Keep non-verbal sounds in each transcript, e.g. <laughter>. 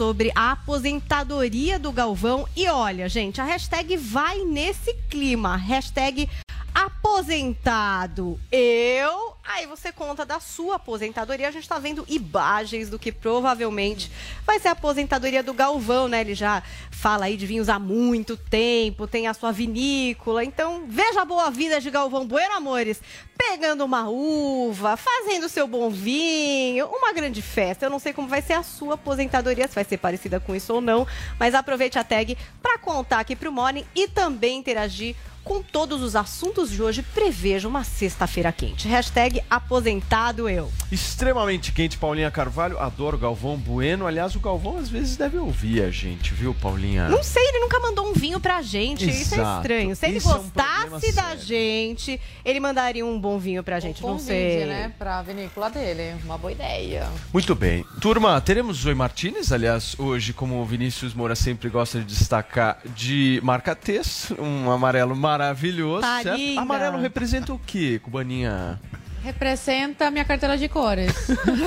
Sobre a aposentadoria do Galvão. E olha, gente, a hashtag vai nesse clima. Hashtag aposentado. Eu. Aí você conta da sua aposentadoria. A gente tá vendo imagens do que provavelmente vai ser a aposentadoria do Galvão, né? Ele já fala aí de vinhos há muito tempo, tem a sua vinícola. Então, veja a boa vida de Galvão Bueno, amores. Pegando uma uva, fazendo seu bom vinho, uma grande festa. Eu não sei como vai ser a sua aposentadoria, se vai ser parecida com isso ou não, mas aproveite a tag para contar aqui pro Morning e também interagir com todos os assuntos de hoje, prevejo uma sexta-feira quente. Hashtag aposentado eu. Extremamente quente, Paulinha Carvalho. Adoro Galvão Bueno. Aliás, o Galvão às vezes deve ouvir a gente, viu, Paulinha? Não sei, ele nunca mandou um vinho pra gente. Isso é Exato. estranho. Se ele Isso é um gostasse da sério. gente, ele mandaria um bom vinho pra gente. Não Convide, sei. né? Pra vinícola dele. Uma boa ideia. Muito bem. Turma, teremos Zoe Martinez, aliás, hoje, como o Vinícius Moura sempre gosta de destacar, de marca texto, um amarelo maravilhoso, Tá certo? linda. Amarelo representa o quê, Cubaninha? Representa a minha cartela de cores.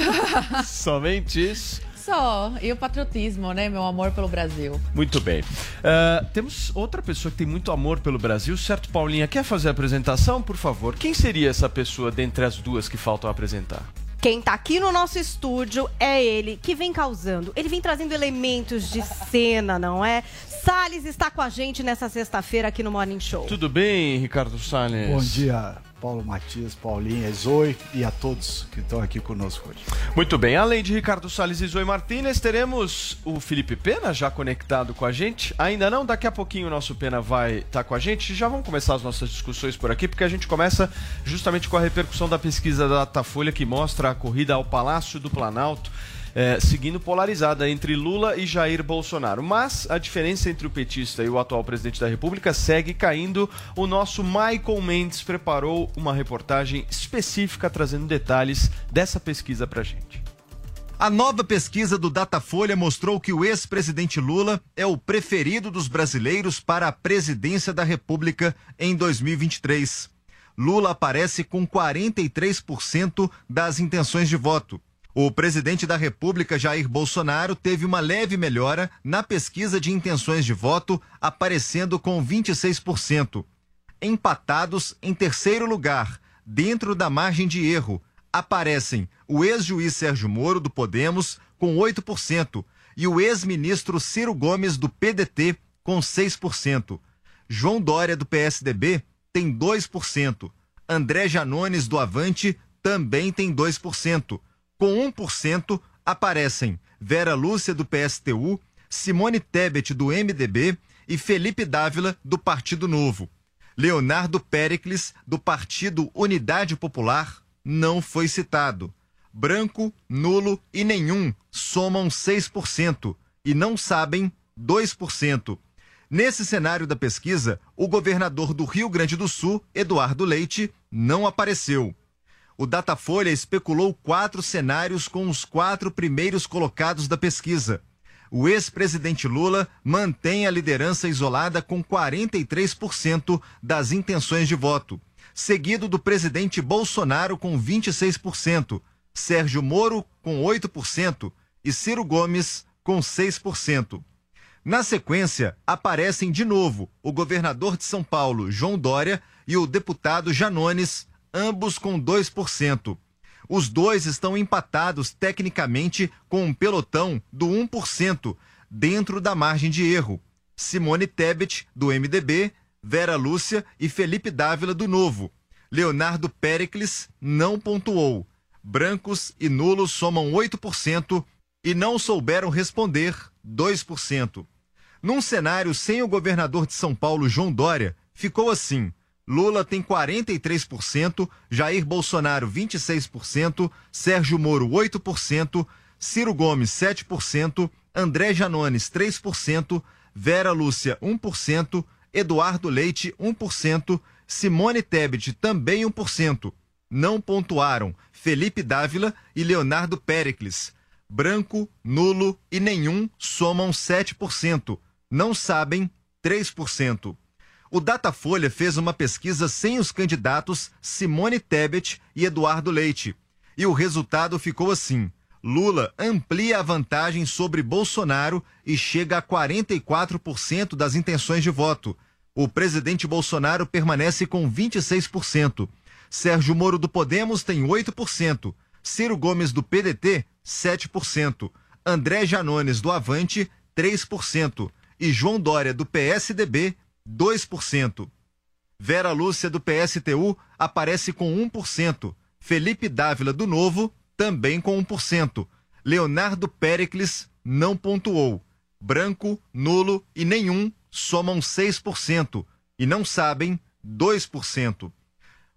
<laughs> Somente isso. Só. E o patriotismo, né? Meu amor pelo Brasil. Muito bem. Ah, temos outra pessoa que tem muito amor pelo Brasil, certo, Paulinha? Quer fazer a apresentação, por favor? Quem seria essa pessoa dentre as duas que faltam apresentar? Quem tá aqui no nosso estúdio é ele, que vem causando. Ele vem trazendo elementos de cena, não é? Salles está com a gente nessa sexta-feira aqui no Morning Show. Tudo bem, Ricardo Salles? Bom dia, Paulo Matias, Paulinha, Zoe e a todos que estão aqui conosco hoje. Muito bem, além de Ricardo Salles e Zoe Martínez, teremos o Felipe Pena já conectado com a gente. Ainda não, daqui a pouquinho o nosso Pena vai estar com a gente. Já vamos começar as nossas discussões por aqui, porque a gente começa justamente com a repercussão da pesquisa da Datafolha que mostra a corrida ao Palácio do Planalto. Eh, seguindo polarizada entre Lula e Jair Bolsonaro. Mas a diferença entre o petista e o atual presidente da República segue caindo. O nosso Michael Mendes preparou uma reportagem específica trazendo detalhes dessa pesquisa pra gente. A nova pesquisa do Datafolha mostrou que o ex-presidente Lula é o preferido dos brasileiros para a presidência da República em 2023. Lula aparece com 43% das intenções de voto. O presidente da República, Jair Bolsonaro, teve uma leve melhora na pesquisa de intenções de voto, aparecendo com 26%. Empatados em terceiro lugar, dentro da margem de erro, aparecem o ex-juiz Sérgio Moro, do Podemos, com 8%, e o ex-ministro Ciro Gomes, do PDT, com 6%. João Dória, do PSDB, tem 2%. André Janones, do Avante, também tem 2%. Com 1%, aparecem Vera Lúcia, do PSTU, Simone Tebet, do MDB e Felipe Dávila, do Partido Novo. Leonardo Pericles, do Partido Unidade Popular, não foi citado. Branco, nulo e nenhum somam 6% e não sabem 2%. Nesse cenário da pesquisa, o governador do Rio Grande do Sul, Eduardo Leite, não apareceu. O Datafolha especulou quatro cenários com os quatro primeiros colocados da pesquisa. O ex-presidente Lula mantém a liderança isolada com 43% das intenções de voto, seguido do presidente Bolsonaro com 26%, Sérgio Moro com 8% e Ciro Gomes com 6%. Na sequência, aparecem de novo o governador de São Paulo, João Dória, e o deputado Janones, ambos com 2%. Os dois estão empatados tecnicamente com um pelotão do 1%, dentro da margem de erro. Simone Tebet, do MDB, Vera Lúcia e Felipe Dávila, do Novo. Leonardo Pericles não pontuou. Brancos e nulos somam 8% e não souberam responder 2%. Num cenário sem o governador de São Paulo, João Dória, ficou assim: Lula tem 43%, Jair Bolsonaro 26%, Sérgio Moro 8%, Ciro Gomes 7%, André Janones 3%, Vera Lúcia 1%, Eduardo Leite 1%, Simone Tebet também 1%. Não pontuaram Felipe Dávila e Leonardo Pericles. Branco, nulo e nenhum somam 7%. Não sabem 3%. O Datafolha fez uma pesquisa sem os candidatos Simone Tebet e Eduardo Leite. E o resultado ficou assim: Lula amplia a vantagem sobre Bolsonaro e chega a 44% das intenções de voto. O presidente Bolsonaro permanece com 26%. Sérgio Moro do Podemos tem 8%. Ciro Gomes do PDT, 7%. André Janones do Avante, 3%. E João Dória do PSDB, 2%. Vera Lúcia do PSTU aparece com 1%. Felipe Dávila do Novo, também com 1%. Leonardo Pericles não pontuou. Branco, nulo e nenhum somam 6%. E não sabem 2%.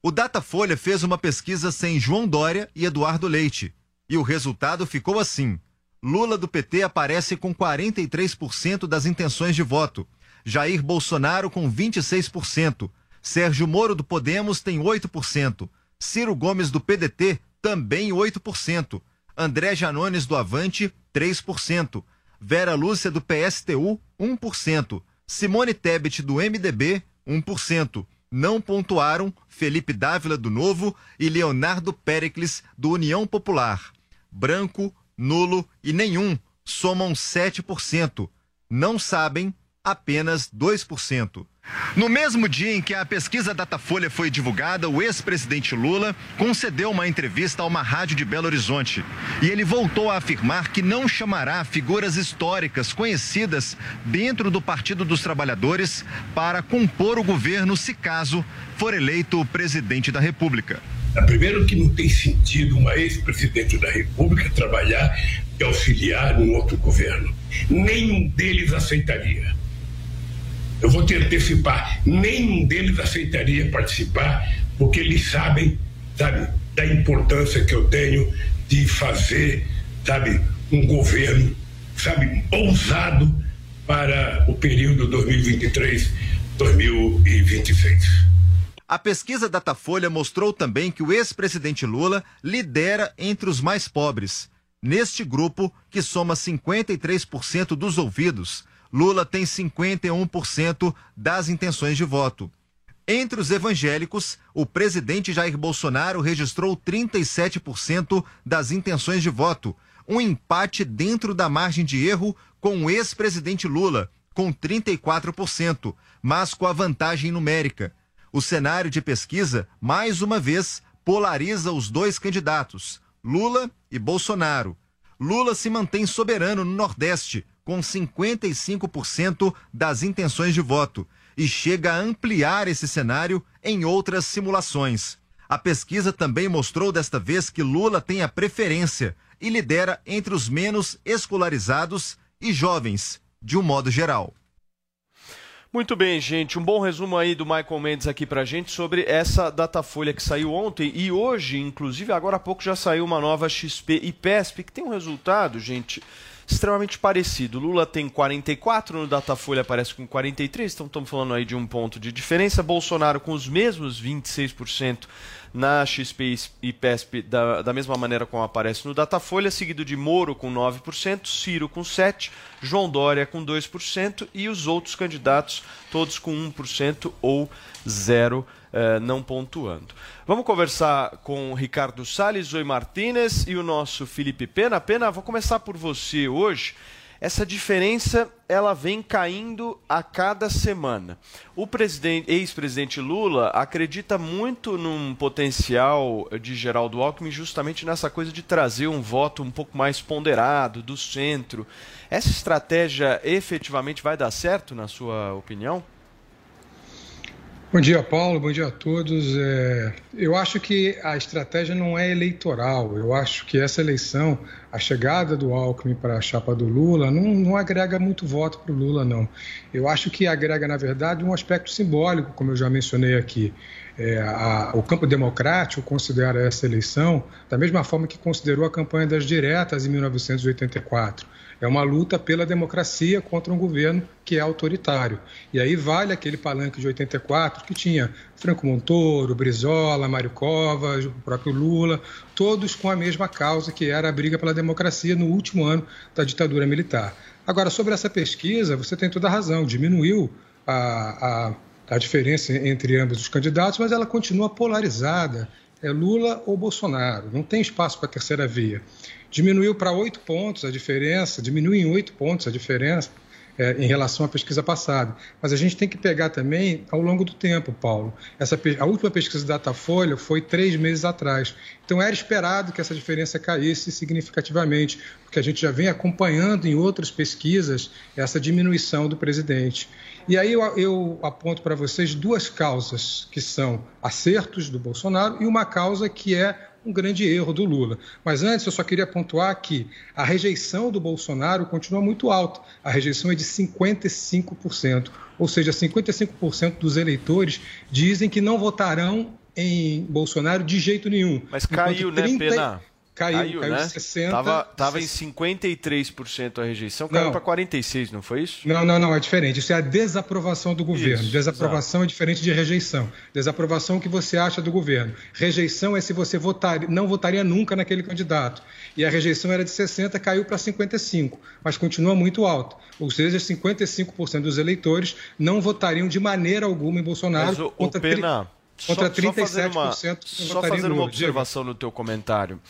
O Datafolha fez uma pesquisa sem João Dória e Eduardo Leite. E o resultado ficou assim: Lula do PT aparece com 43% das intenções de voto. Jair Bolsonaro com 26%. Sérgio Moro do Podemos tem 8%. Ciro Gomes do PDT também 8%. André Janones do Avante, 3%. Vera Lúcia do PSTU, 1%. Simone Tebet do MDB, 1%. Não pontuaram Felipe Dávila do Novo e Leonardo Pericles do União Popular. Branco, nulo e nenhum somam 7%. Não sabem apenas 2%. No mesmo dia em que a pesquisa Datafolha foi divulgada, o ex-presidente Lula concedeu uma entrevista a uma rádio de Belo Horizonte. E ele voltou a afirmar que não chamará figuras históricas conhecidas dentro do Partido dos Trabalhadores para compor o governo se caso for eleito presidente da República. É, primeiro que não tem sentido uma ex-presidente da República trabalhar e auxiliar um outro governo. Nenhum deles aceitaria. Eu vou te antecipar, nenhum deles aceitaria participar, porque eles sabem, sabe, da importância que eu tenho de fazer, sabe, um governo, sabe, ousado para o período 2023-2026. A pesquisa Datafolha mostrou também que o ex-presidente Lula lidera entre os mais pobres. Neste grupo, que soma 53% dos ouvidos, Lula tem 51% das intenções de voto. Entre os evangélicos, o presidente Jair Bolsonaro registrou 37% das intenções de voto, um empate dentro da margem de erro com o ex-presidente Lula, com 34%, mas com a vantagem numérica. O cenário de pesquisa, mais uma vez, polariza os dois candidatos, Lula e Bolsonaro. Lula se mantém soberano no Nordeste, com 55% das intenções de voto e chega a ampliar esse cenário em outras simulações. A pesquisa também mostrou desta vez que Lula tem a preferência e lidera entre os menos escolarizados e jovens, de um modo geral. Muito bem, gente. Um bom resumo aí do Michael Mendes aqui pra gente sobre essa Datafolha que saiu ontem e hoje, inclusive, agora há pouco já saiu uma nova XP e PESP que tem um resultado, gente, extremamente parecido. Lula tem 44, no Datafolha aparece com 43, então estamos falando aí de um ponto de diferença. Bolsonaro com os mesmos 26% na XP e PESP da, da mesma maneira como aparece no Datafolha, seguido de Moro com 9%, Ciro com 7%, João Dória com 2% e os outros candidatos todos com 1% ou 0%. Eh, não pontuando. Vamos conversar com Ricardo Salles, Zoe Martinez e o nosso Felipe Pena. Pena, vou começar por você hoje. Essa diferença ela vem caindo a cada semana. O ex-presidente Lula acredita muito num potencial de Geraldo Alckmin justamente nessa coisa de trazer um voto um pouco mais ponderado do centro. Essa estratégia efetivamente vai dar certo, na sua opinião? Bom dia, Paulo. Bom dia a todos. É, eu acho que a estratégia não é eleitoral. Eu acho que essa eleição a chegada do Alckmin para a chapa do Lula não, não agrega muito voto para o Lula, não. Eu acho que agrega, na verdade, um aspecto simbólico, como eu já mencionei aqui. É, a, o campo democrático considera essa eleição da mesma forma que considerou a campanha das diretas em 1984. É uma luta pela democracia contra um governo que é autoritário. E aí vale aquele palanque de 84 que tinha Franco Montoro, Brizola, Mário Covas, o próprio Lula, todos com a mesma causa que era a briga pela democracia no último ano da ditadura militar. Agora, sobre essa pesquisa, você tem toda a razão, diminuiu a, a a diferença entre ambos os candidatos, mas ela continua polarizada. É Lula ou Bolsonaro, não tem espaço para a terceira via. Diminuiu para oito pontos a diferença, diminuiu em oito pontos a diferença é, em relação à pesquisa passada. Mas a gente tem que pegar também ao longo do tempo, Paulo. Essa, a última pesquisa da Datafolha foi três meses atrás. Então era esperado que essa diferença caísse significativamente, porque a gente já vem acompanhando em outras pesquisas essa diminuição do presidente. E aí eu, eu aponto para vocês duas causas que são acertos do Bolsonaro e uma causa que é um grande erro do Lula. Mas antes eu só queria pontuar que a rejeição do Bolsonaro continua muito alta. A rejeição é de 55%. Ou seja, 55% dos eleitores dizem que não votarão em Bolsonaro de jeito nenhum. Mas caiu, 30... né, Pena? Caiu, caiu, caiu né? 60. Tava, tava em 53% a rejeição, caiu para 46%, não foi isso? Não, não, não, é diferente. Isso é a desaprovação do governo. Isso, desaprovação exato. é diferente de rejeição. Desaprovação é o que você acha do governo. Rejeição é se você votar, não votaria nunca naquele candidato. E a rejeição era de 60, caiu para 55, mas continua muito alta. Ou seja, 55% dos eleitores não votariam de maneira alguma em Bolsonaro mas o, contra, o Pena, contra só, 37% só uma, só fazendo uma observação no teu comentário.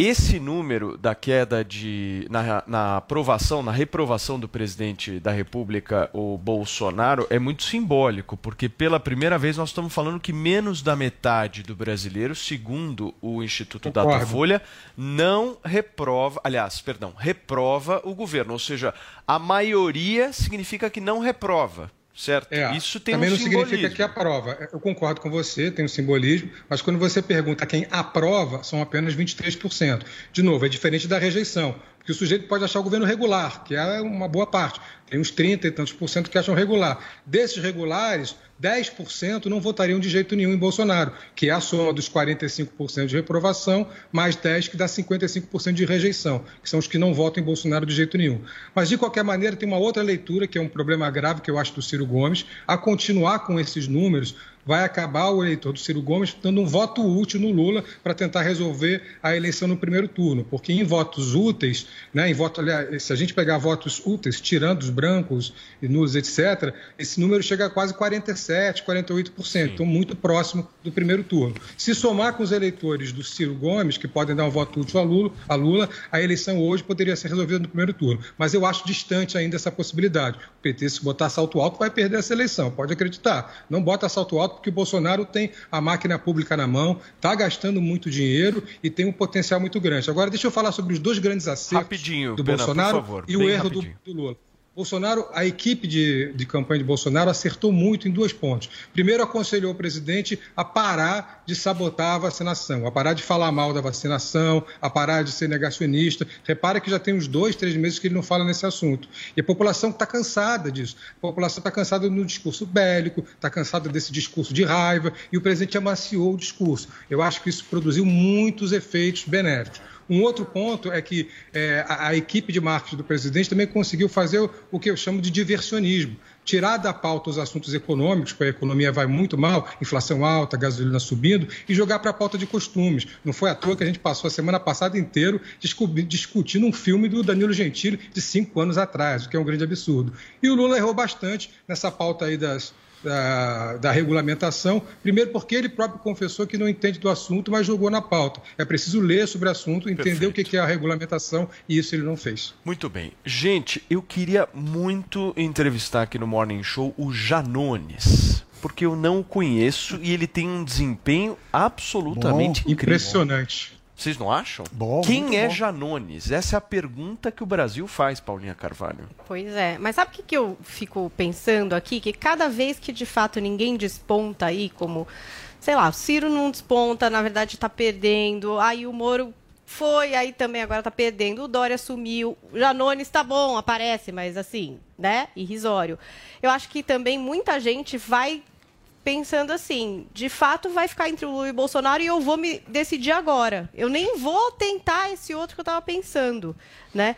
Esse número da queda de na, na, aprovação, na reprovação do presidente da República, o Bolsonaro, é muito simbólico, porque pela primeira vez nós estamos falando que menos da metade do brasileiro, segundo o Instituto Concordo. Datafolha, não reprova, aliás, perdão, reprova o governo, ou seja, a maioria significa que não reprova certo? É, Isso tem também um não simbolismo. significa que aprova. Eu concordo com você, tem um simbolismo, mas quando você pergunta quem aprova, são apenas 23%. De novo, é diferente da rejeição, porque o sujeito pode achar o governo regular, que é uma boa parte. Tem uns 30 e tantos por cento que acham regular. Desses regulares, 10% não votariam de jeito nenhum em Bolsonaro, que é a soma dos 45% de reprovação, mais 10% que dá 55% de rejeição, que são os que não votam em Bolsonaro de jeito nenhum. Mas, de qualquer maneira, tem uma outra leitura, que é um problema grave que eu acho do Ciro Gomes, a continuar com esses números, vai acabar o eleitor do Ciro Gomes dando um voto útil no Lula para tentar resolver a eleição no primeiro turno, porque em votos úteis, né, em voto, aliás, se a gente pegar votos úteis, tirando os brancos e nulos, etc., esse número chega a quase 47%, 48%, Sim. então muito próximo do primeiro turno. Se somar com os eleitores do Ciro Gomes, que podem dar um voto útil a Lula, a, Lula, a eleição hoje poderia ser resolvida no primeiro turno. Mas eu acho distante ainda essa possibilidade. O PT, se botar salto alto, vai perder essa eleição, pode acreditar. Não bota salto alto porque o Bolsonaro tem a máquina pública na mão, está gastando muito dinheiro e tem um potencial muito grande. Agora, deixa eu falar sobre os dois grandes acertos rapidinho, do Pena, Bolsonaro favor, e o erro do, do Lula. Bolsonaro, a equipe de, de, campanha de Bolsonaro acertou muito em dois pontos. Primeiro, aconselhou o presidente a parar de sabotar a vacinação, a parar de falar mal da vacinação, a parar de ser negacionista. Repara que já tem uns dois, três meses que ele não fala nesse assunto. E a população está cansada disso. A população está cansada do discurso bélico, está cansada desse discurso de raiva, e o presidente amaciou o discurso. Eu acho que isso produziu muitos efeitos benéficos. Um outro ponto é que é, a, a, equipe de marketing do presidente também conseguiu fazer o, o, que eu chamo de diversionismo. Tirar da pauta os assuntos econômicos, porque a economia vai muito mal, inflação alta, gasolina subindo, e jogar para a pauta de costumes. Não foi à toa que a gente passou a semana passada inteiro discutindo um filme do Danilo Gentili de cinco anos atrás, o que é um grande absurdo. E o Lula errou bastante nessa pauta aí das, da, da, regulamentação, primeiro porque ele próprio confessou que não entende do assunto, mas jogou na pauta. É preciso ler sobre o assunto, entender Perfeito. o que é a regulamentação, e isso ele não fez. Muito bem. Gente, eu queria muito entrevistar aqui no Morning Show o Janones. Porque eu não o conheço e ele tem um desempenho absolutamente Bom, incrível. Impressionante. Vocês não acham? Bom, Quem é bom. Janones? Essa é a pergunta que o Brasil faz, Paulinha Carvalho. Pois é. Mas sabe o que, que eu fico pensando aqui? Que cada vez que de fato ninguém desponta aí, como, sei lá, o Ciro não desponta, na verdade está perdendo, aí o Moro foi, aí também agora tá perdendo. O Dória sumiu. O Janones tá bom, aparece, mas assim, né? Irrisório. Eu acho que também muita gente vai pensando assim, de fato vai ficar entre o Lula e o Bolsonaro e eu vou me decidir agora. Eu nem vou tentar esse outro que eu estava pensando, né?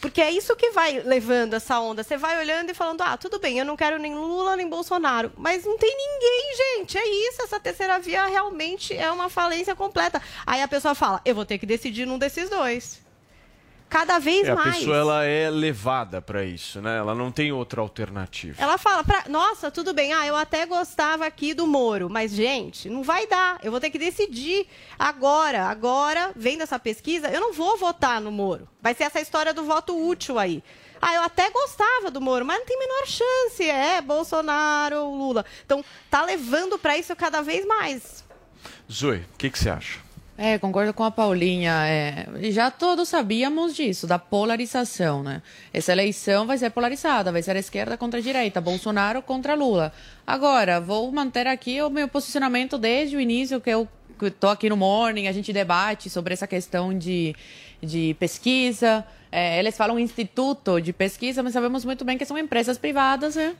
Porque é isso que vai levando essa onda. Você vai olhando e falando, ah, tudo bem, eu não quero nem Lula nem Bolsonaro. Mas não tem ninguém, gente. É isso. Essa terceira via realmente é uma falência completa. Aí a pessoa fala, eu vou ter que decidir num desses dois cada vez é, mais. A pessoa ela é levada para isso, né? Ela não tem outra alternativa. Ela fala, pra... nossa, tudo bem, ah, eu até gostava aqui do Moro, mas gente, não vai dar. Eu vou ter que decidir agora. Agora, vendo essa pesquisa, eu não vou votar no Moro. Vai ser essa história do voto útil aí. Ah, eu até gostava do Moro, mas não tem menor chance. É Bolsonaro ou Lula. Então, tá levando para isso cada vez mais. Zoe, o que, que você acha? É, concordo com a Paulinha. É, já todos sabíamos disso, da polarização, né? Essa eleição vai ser polarizada, vai ser a esquerda contra a direita, Bolsonaro contra Lula. Agora, vou manter aqui o meu posicionamento desde o início, que eu estou aqui no Morning, a gente debate sobre essa questão de, de pesquisa. É, eles falam instituto de pesquisa, mas sabemos muito bem que são empresas privadas, né?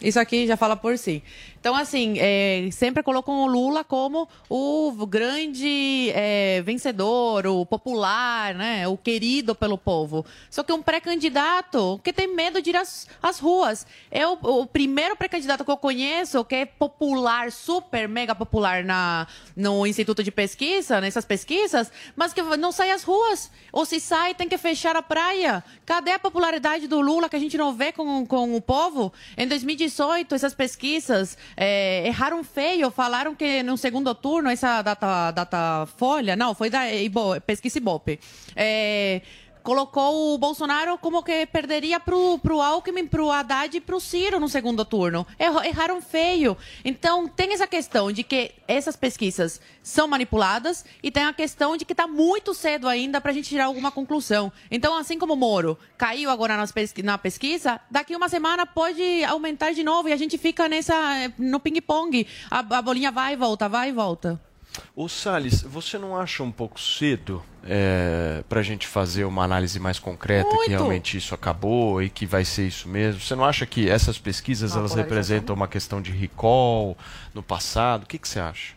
Isso aqui já fala por si. Então, assim, é, sempre colocam o Lula como o grande é, vencedor, o popular, né? O querido pelo povo. Só que um pré-candidato que tem medo de ir às, às ruas. É o, primeiro pré-candidato que eu conheço que é popular, super, mega popular na, no Instituto de Pesquisa, nessas pesquisas, mas que não sai às ruas. Ou se sai, tem que fechar a praia. Cadê a popularidade do Lula que a gente não vê com, com o povo? Em 2018, essas pesquisas é, erraram feio, falaram que no segundo turno, essa data, data folha, não, foi da Ibo, pesquisa Ibope. É, colocou o Bolsonaro como que perderia pro, pro Alckmin, pro Haddad e pro Ciro no segundo turno. Erraram feio. Então, tem essa questão de que essas pesquisas são manipuladas e tem a questão de que está muito cedo ainda para a gente tirar alguma conclusão. Então, assim como o Moro caiu agora nas pesqui na pesquisa, daqui uma semana pode aumentar de novo e a gente fica nessa no ping-pong. A, a bolinha vai e volta, vai e volta. Ô Salles, você não acha um pouco cedo é, para a gente fazer uma análise mais concreta Muito. que realmente isso acabou e que vai ser isso mesmo? Você não acha que essas pesquisas elas representam uma questão de recall no passado? O que, que você acha?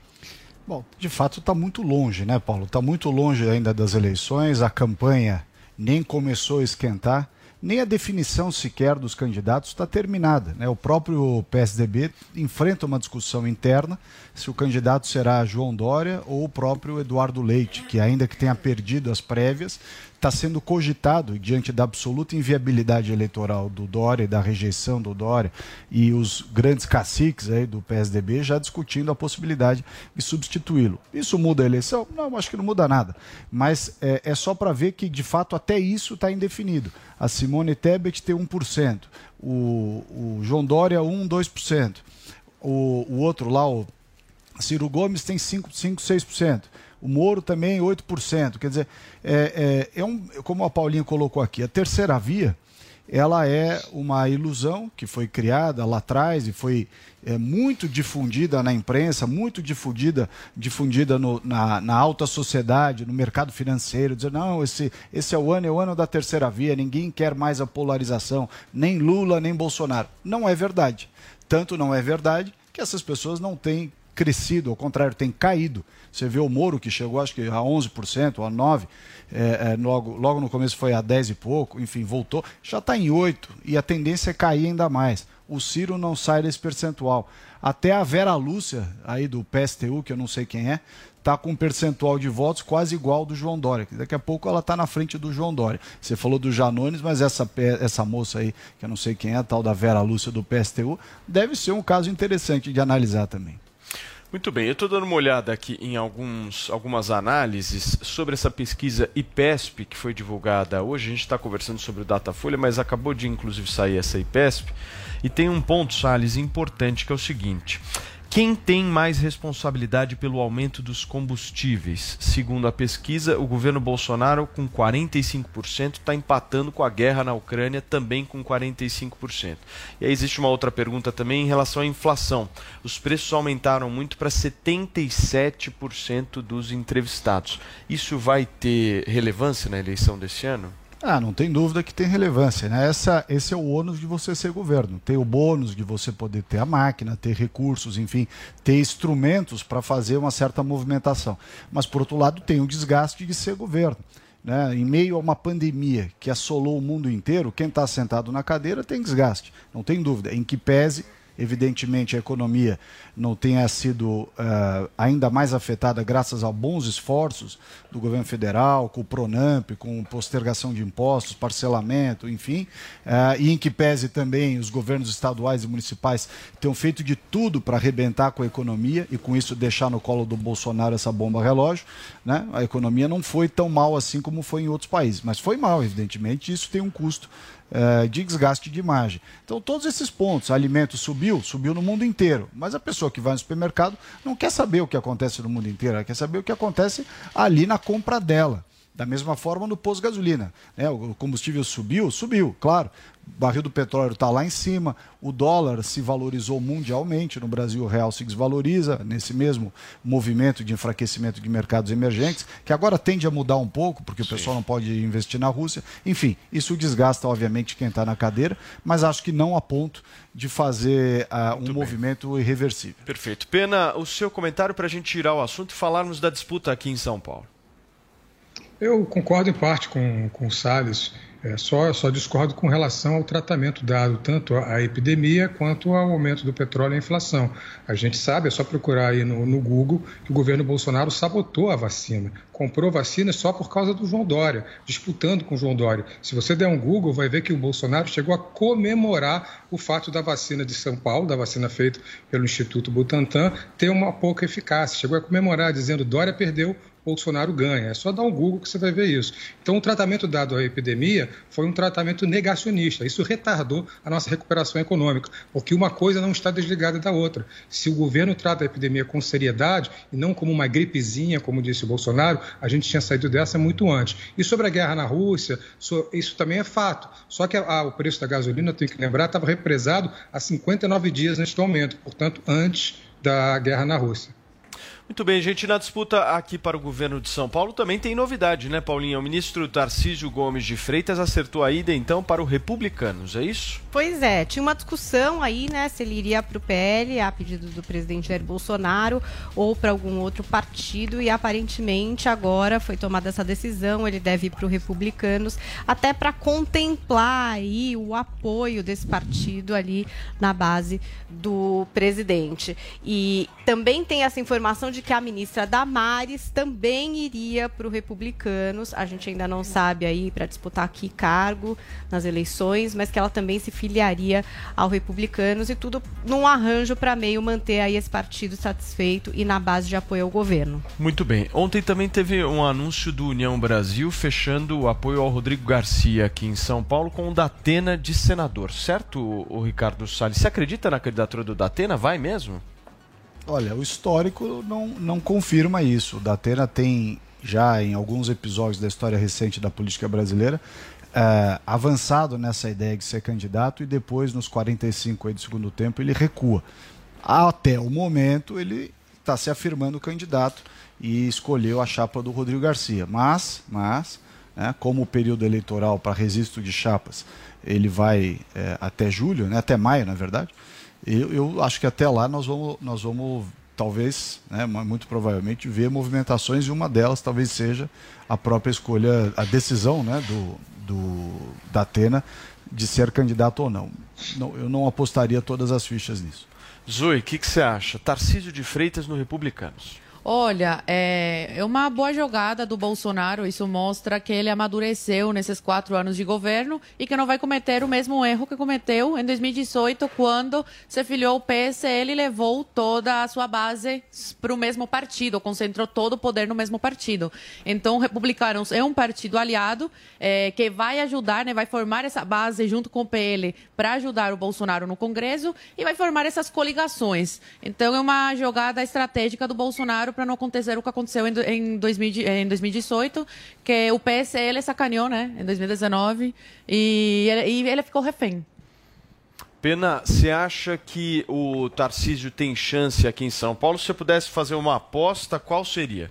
Bom, de fato está muito longe, né, Paulo? Está muito longe ainda das eleições, a campanha nem começou a esquentar nem a definição sequer dos candidatos está terminada. Né? O próprio PSDB enfrenta uma discussão interna se o candidato será João Dória ou o próprio Eduardo Leite, que ainda que tenha perdido as prévias, está sendo cogitado diante da absoluta inviabilidade eleitoral do Dória e da rejeição do Dória e os grandes caciques aí do PSDB já discutindo a possibilidade de substituí-lo. Isso muda a eleição? Não, acho que não muda nada. Mas é, é só para ver que, de fato, até isso está indefinido. A Simone Tebet tem 1%, o, o João Dória 1, 2%, o, o outro lá, o Ciro Gomes, tem 5, 5 6% o Moro também 8%. Quer dizer, é, é, é um, como a Paulinha colocou aqui, a terceira via ela é uma ilusão que foi criada lá atrás e foi é, muito difundida na imprensa, muito difundida, difundida no, na, na, alta sociedade, no mercado financeiro, dizer, não, esse, esse é o ano, é o ano da terceira via, ninguém quer mais a polarização, nem Lula, nem Bolsonaro. Não é verdade. Tanto não é verdade que essas pessoas não têm crescido, ao contrário, têm caído. Você vê o Moro, que chegou acho que a 11%, ou a 9%, é, é, logo, logo no começo foi a 10 e pouco, enfim, voltou, já está em 8% e a tendência é cair ainda mais. O Ciro não sai desse percentual. Até a Vera Lúcia, aí do PSTU, que eu não sei quem é, está com um percentual de votos quase igual ao do João Dória. Daqui a pouco ela está na frente do João Dória. Você falou do Janones, mas essa, essa moça aí, que eu não sei quem é, a tal da Vera Lúcia do PSTU, deve ser um caso interessante de analisar também. Muito bem, eu estou dando uma olhada aqui em alguns, algumas análises sobre essa pesquisa IPESP que foi divulgada hoje. A gente está conversando sobre o Datafolha, mas acabou de inclusive sair essa IPESP. E tem um ponto, Salles, importante que é o seguinte: Quem tem mais responsabilidade pelo aumento dos combustíveis? Segundo a pesquisa, o governo Bolsonaro, com 45%, está empatando com a guerra na Ucrânia, também com 45%. E aí existe uma outra pergunta também em relação à inflação. Os preços aumentaram muito para 77% dos entrevistados. Isso vai ter relevância na eleição desse ano? Ah, não tem dúvida que tem relevância. Né? Essa, esse é o ônus de você ser governo. Tem o bônus de você poder ter a máquina, ter recursos, enfim, ter instrumentos para fazer uma certa movimentação. Mas, por outro lado, tem o desgaste de ser governo. Né? Em meio a uma pandemia que assolou o mundo inteiro, quem está sentado na cadeira tem desgaste, não tem dúvida. Em que pese evidentemente a economia não tenha sido uh, ainda mais afetada graças a bons esforços do governo federal, com o Pronamp, com postergação de impostos, parcelamento, enfim, uh, e em que pese também os governos estaduais e municipais tenham feito de tudo para arrebentar com a economia e com isso deixar no colo do Bolsonaro essa bomba relógio, né? a economia não foi tão mal assim como foi em outros países, mas foi mal, evidentemente, isso tem um custo uh, de desgaste de imagem. Então, todos esses pontos, alimento subiu, subiu no mundo inteiro, mas a pessoa que vai no supermercado não quer saber o que acontece no mundo inteiro, ela quer saber o que acontece ali na compra dela. Da mesma forma no posto de gasolina. Né? O combustível subiu? Subiu, claro o barril do petróleo está lá em cima, o dólar se valorizou mundialmente, no Brasil o real se desvaloriza, nesse mesmo movimento de enfraquecimento de mercados emergentes, que agora tende a mudar um pouco, porque Sim. o pessoal não pode investir na Rússia. Enfim, isso desgasta, obviamente, quem está na cadeira, mas acho que não a ponto de fazer uh, um bem. movimento irreversível. Perfeito. Pena, o seu comentário para a gente tirar o assunto e falarmos da disputa aqui em São Paulo. Eu concordo em parte com, com o Salles. É, só, só discordo com relação ao tratamento dado tanto à epidemia quanto ao aumento do petróleo e à inflação. A gente sabe, é só procurar aí no, no Google, que o governo Bolsonaro sabotou a vacina. Comprou vacina só por causa do João Dória, disputando com o João Dória. Se você der um Google, vai ver que o Bolsonaro chegou a comemorar o fato da vacina de São Paulo, da vacina feita pelo Instituto Butantan, ter uma pouca eficácia. Chegou a comemorar, dizendo Dória perdeu, Bolsonaro ganha. É só dar um Google que você vai ver isso. Então, o tratamento dado à epidemia foi um tratamento negacionista. Isso retardou a nossa recuperação econômica, porque uma coisa não está desligada da outra. Se o governo trata a epidemia com seriedade e não como uma gripezinha, como disse o Bolsonaro, a gente tinha saído dessa muito antes. E sobre a guerra na Rússia, isso também é fato. Só que a, o preço da gasolina, tenho que lembrar, estava represado há 59 dias neste momento, portanto, antes da guerra na Rússia. Muito bem, gente. Na disputa aqui para o governo de São Paulo também tem novidade, né, Paulinha? O ministro Tarcísio Gomes de Freitas acertou a ida, então, para o Republicanos, é isso? Pois é. Tinha uma discussão aí, né, se ele iria para o PL, a pedido do presidente Jair Bolsonaro, ou para algum outro partido, e aparentemente agora foi tomada essa decisão. Ele deve ir para o Republicanos, até para contemplar aí o apoio desse partido ali na base do presidente. E também tem essa informação de que a ministra Damares também iria para o Republicanos. A gente ainda não sabe aí para disputar que cargo nas eleições, mas que ela também se filiaria ao Republicanos e tudo num arranjo para meio manter aí esse partido satisfeito e na base de apoio ao governo. Muito bem. Ontem também teve um anúncio do União Brasil fechando o apoio ao Rodrigo Garcia aqui em São Paulo com o Datena de senador, certo, o Ricardo Salles? Você acredita na candidatura do Datena? Vai mesmo? Olha, o histórico não, não confirma isso. O Datena tem, já em alguns episódios da história recente da política brasileira, é, avançado nessa ideia de ser candidato e depois, nos 45 aí do segundo tempo, ele recua. Até o momento, ele está se afirmando candidato e escolheu a chapa do Rodrigo Garcia. Mas, mas né, como o período eleitoral para registro de chapas ele vai é, até julho, né, até maio, na verdade, eu, eu acho que até lá nós vamos, nós vamos talvez, né, muito provavelmente, ver movimentações e uma delas talvez seja a própria escolha, a decisão né, do, do, da Atena de ser candidato ou não. não eu não apostaria todas as fichas nisso. Zoe, o que, que você acha? Tarcísio de Freitas no Republicanos. Olha, é é uma boa jogada do Bolsonaro. Isso mostra que ele amadureceu nesses quatro anos de governo e que não vai cometer o mesmo erro que cometeu em 2018, quando se filiou o PSL e levou toda a sua base para o mesmo partido, concentrou todo o poder no mesmo partido. Então, Republicanos é um partido aliado é, que vai ajudar, né, vai formar essa base junto com o PL para ajudar o Bolsonaro no Congresso e vai formar essas coligações. Então, é uma jogada estratégica do Bolsonaro para não acontecer o que aconteceu em, em, 2000 em 2018, que o PSL sacaneou, né, em 2019, e ele, e ele ficou refém. Pena, você acha que o Tarcísio tem chance aqui em São Paulo? Se você pudesse fazer uma aposta, qual seria?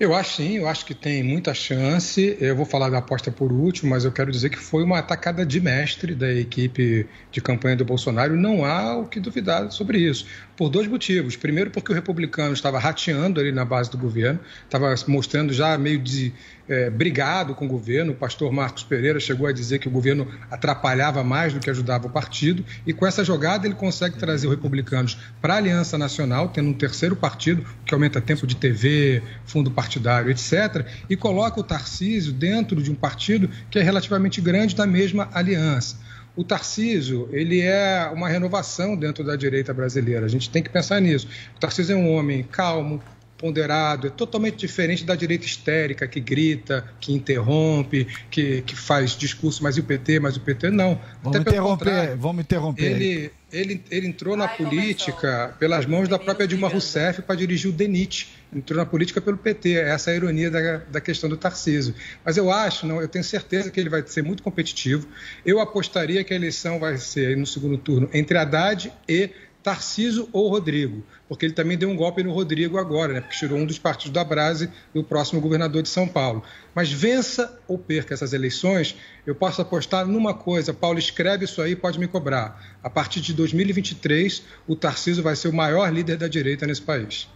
Eu acho sim, eu acho que tem muita chance. Eu vou falar da aposta por último, mas eu quero dizer que foi uma atacada de mestre da equipe de campanha do Bolsonaro. Não há o que duvidar sobre isso. Por dois motivos. Primeiro, porque o republicano estava rateando ali na base do governo, estava mostrando já meio de, eh, brigado com o governo. O pastor Marcos Pereira chegou a dizer que o governo atrapalhava mais do que ajudava o partido. E com essa jogada, ele consegue trazer os republicanos para a Aliança Nacional, tendo um terceiro partido, que aumenta tempo de TV, fundo partidário, etc., e coloca o Tarcísio dentro de um partido que é relativamente grande da mesma aliança. O Tarcísio, ele é uma renovação dentro da direita brasileira. A gente tem que pensar nisso. O Tarcísio é um homem calmo, ponderado, é totalmente diferente da direita histérica, que grita, que interrompe, que, que faz discurso, mas e o PT, mas o PT não. Vamos Até pelo interromper, vamos interromper. Ele, ele, ele entrou na política pelas mãos da própria Dilma Rousseff para dirigir o DENIT. Entrou na política pelo PT. Essa é a ironia da, da questão do Tarcísio. Mas eu acho, não, eu tenho certeza que ele vai ser muito competitivo. Eu apostaria que a eleição vai ser no segundo turno entre Haddad e Tarciso ou Rodrigo, porque ele também deu um golpe no Rodrigo agora, né? Porque tirou um dos partidos da Brase do próximo governador de São Paulo. Mas vença ou perca essas eleições, eu posso apostar numa coisa, Paulo, escreve isso aí, pode me cobrar. A partir de 2023, o Tarciso vai ser o maior líder da direita nesse país.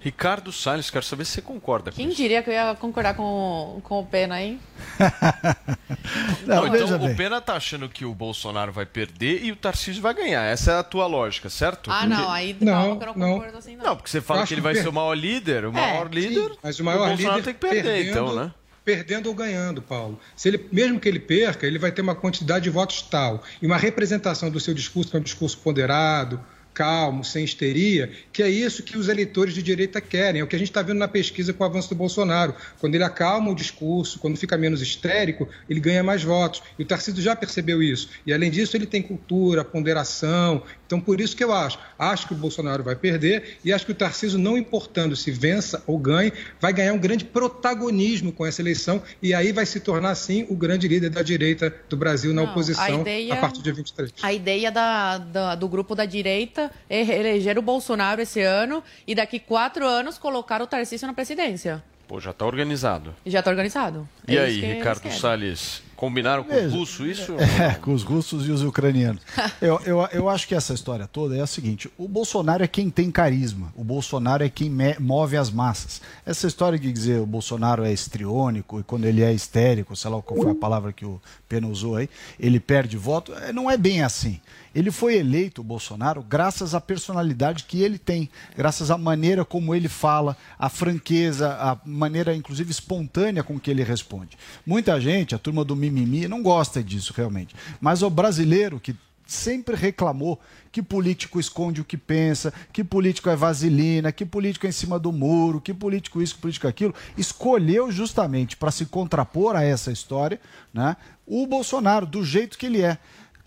Ricardo Salles, quero saber se você concorda com Quem diria que eu ia concordar com, com o Pena, hein? <laughs> Não, então bem. o Pena tá achando que o Bolsonaro vai perder e o Tarcísio vai ganhar. Essa é a tua lógica, certo? Ah, Porque- não, aí Não, calma que eu não não. concordo assim, não. Não, porque você fala que ele vai per- ser o maior líder. O maior líder. Mas o maior Bolsonaro líder tem que perder, perdendo, então, né? Perdendo ou ganhando, Paulo. Se ele, mesmo que ele perca, ele vai ter uma quantidade de votos tal e uma representação do seu discurso, que é um discurso ponderado, calmo, sem histeria, que é isso que os eleitores de direita querem. É o que a gente está vendo na pesquisa com o avanço do Bolsonaro. Quando ele acalma o discurso, quando fica menos histérico, ele ganha mais votos. E o Tarcísio já percebeu isso. E, além disso, ele tem cultura, ponderação. Então, por isso que eu acho. Acho que o Bolsonaro vai perder e acho que o Tarcísio, não importando se vença ou ganhe, vai ganhar um grande protagonismo com essa eleição e aí vai se tornar, sim, o grande líder da direita do Brasil na Não, a oposição ideia- a partir de dia 23. A ideia da, da- do grupo da direita é eleger o Bolsonaro esse ano e daqui quatro anos colocar o Tarcísio na presidência. Pô, já tá organizado. Já está organizado. E É aí, Ricardo. Salles, combinaram com Veja. o russo isso? É, com os russos e os ucranianos. <laughs> Eu, eu, eu acho que essa história toda é a seguinte: o Bolsonaro é quem tem carisma, o Bolsonaro é quem me- move as massas. Essa história de dizer o Bolsonaro é estriônico e quando ele é histérico, sei lá qual foi a palavra que o Pena usou aí, ele perde voto, é, não é bem assim. Ele foi eleito, o Bolsonaro, graças à personalidade que ele tem, graças à maneira como ele fala, à franqueza, à maneira, inclusive, espontânea com que ele responde. Muita gente, a turma do mimimi, não gosta disso realmente. Mas o brasileiro que sempre reclamou que político esconde o que pensa, que político é vaselina, que político é em cima do muro, que político isso, que político aquilo, escolheu justamente para se contrapor a essa história, né, o Bolsonaro do jeito que ele é.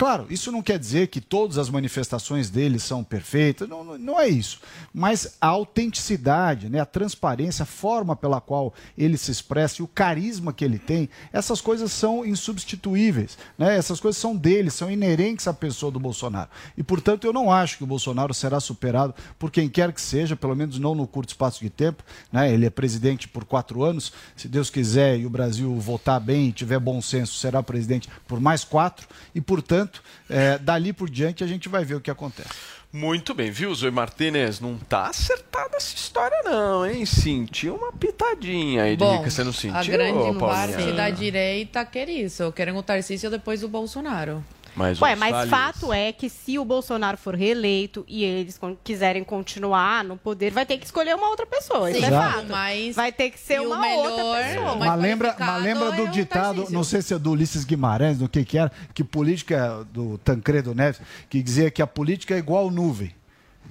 Claro, isso não quer dizer que todas as manifestações dele são perfeitas, não, não- é isso. Mas a autenticidade, né, a transparência, a forma pela qual ele se expressa e o carisma que ele tem, essas coisas são insubstituíveis. Né? Essas coisas são dele, são inerentes à pessoa do Bolsonaro. E, portanto, eu não acho que o Bolsonaro será superado por quem quer que seja, pelo menos não no curto espaço de tempo. Né? Ele é presidente por quatro anos. Se Deus quiser e o Brasil votar bem e tiver bom senso, será presidente por mais quatro. E, portanto, eh, dali por diante a gente vai ver o que acontece. Muito bem, viu, Zoe Martinez? Não tá acertada essa história, não, hein? Sentiu uma pitadinha aí de Bom, rica, você não sentiu? a grande parte da direita quer isso. Querem o Tarcísio depois do Bolsonaro. Mas, Ué, o mas Salles- fato é que se o Bolsonaro for reeleito e eles quiserem continuar no poder, vai ter que escolher uma outra pessoa. Isso é fato. Mas vai ter que ser e uma melhor- outra pessoa. Mas lembra, mas lembra do é ditado, Tarcísio. não sei se é do Ulisses Guimarães, do que que era, que política do Tancredo Neves, que dizia que a política é igual nuvem.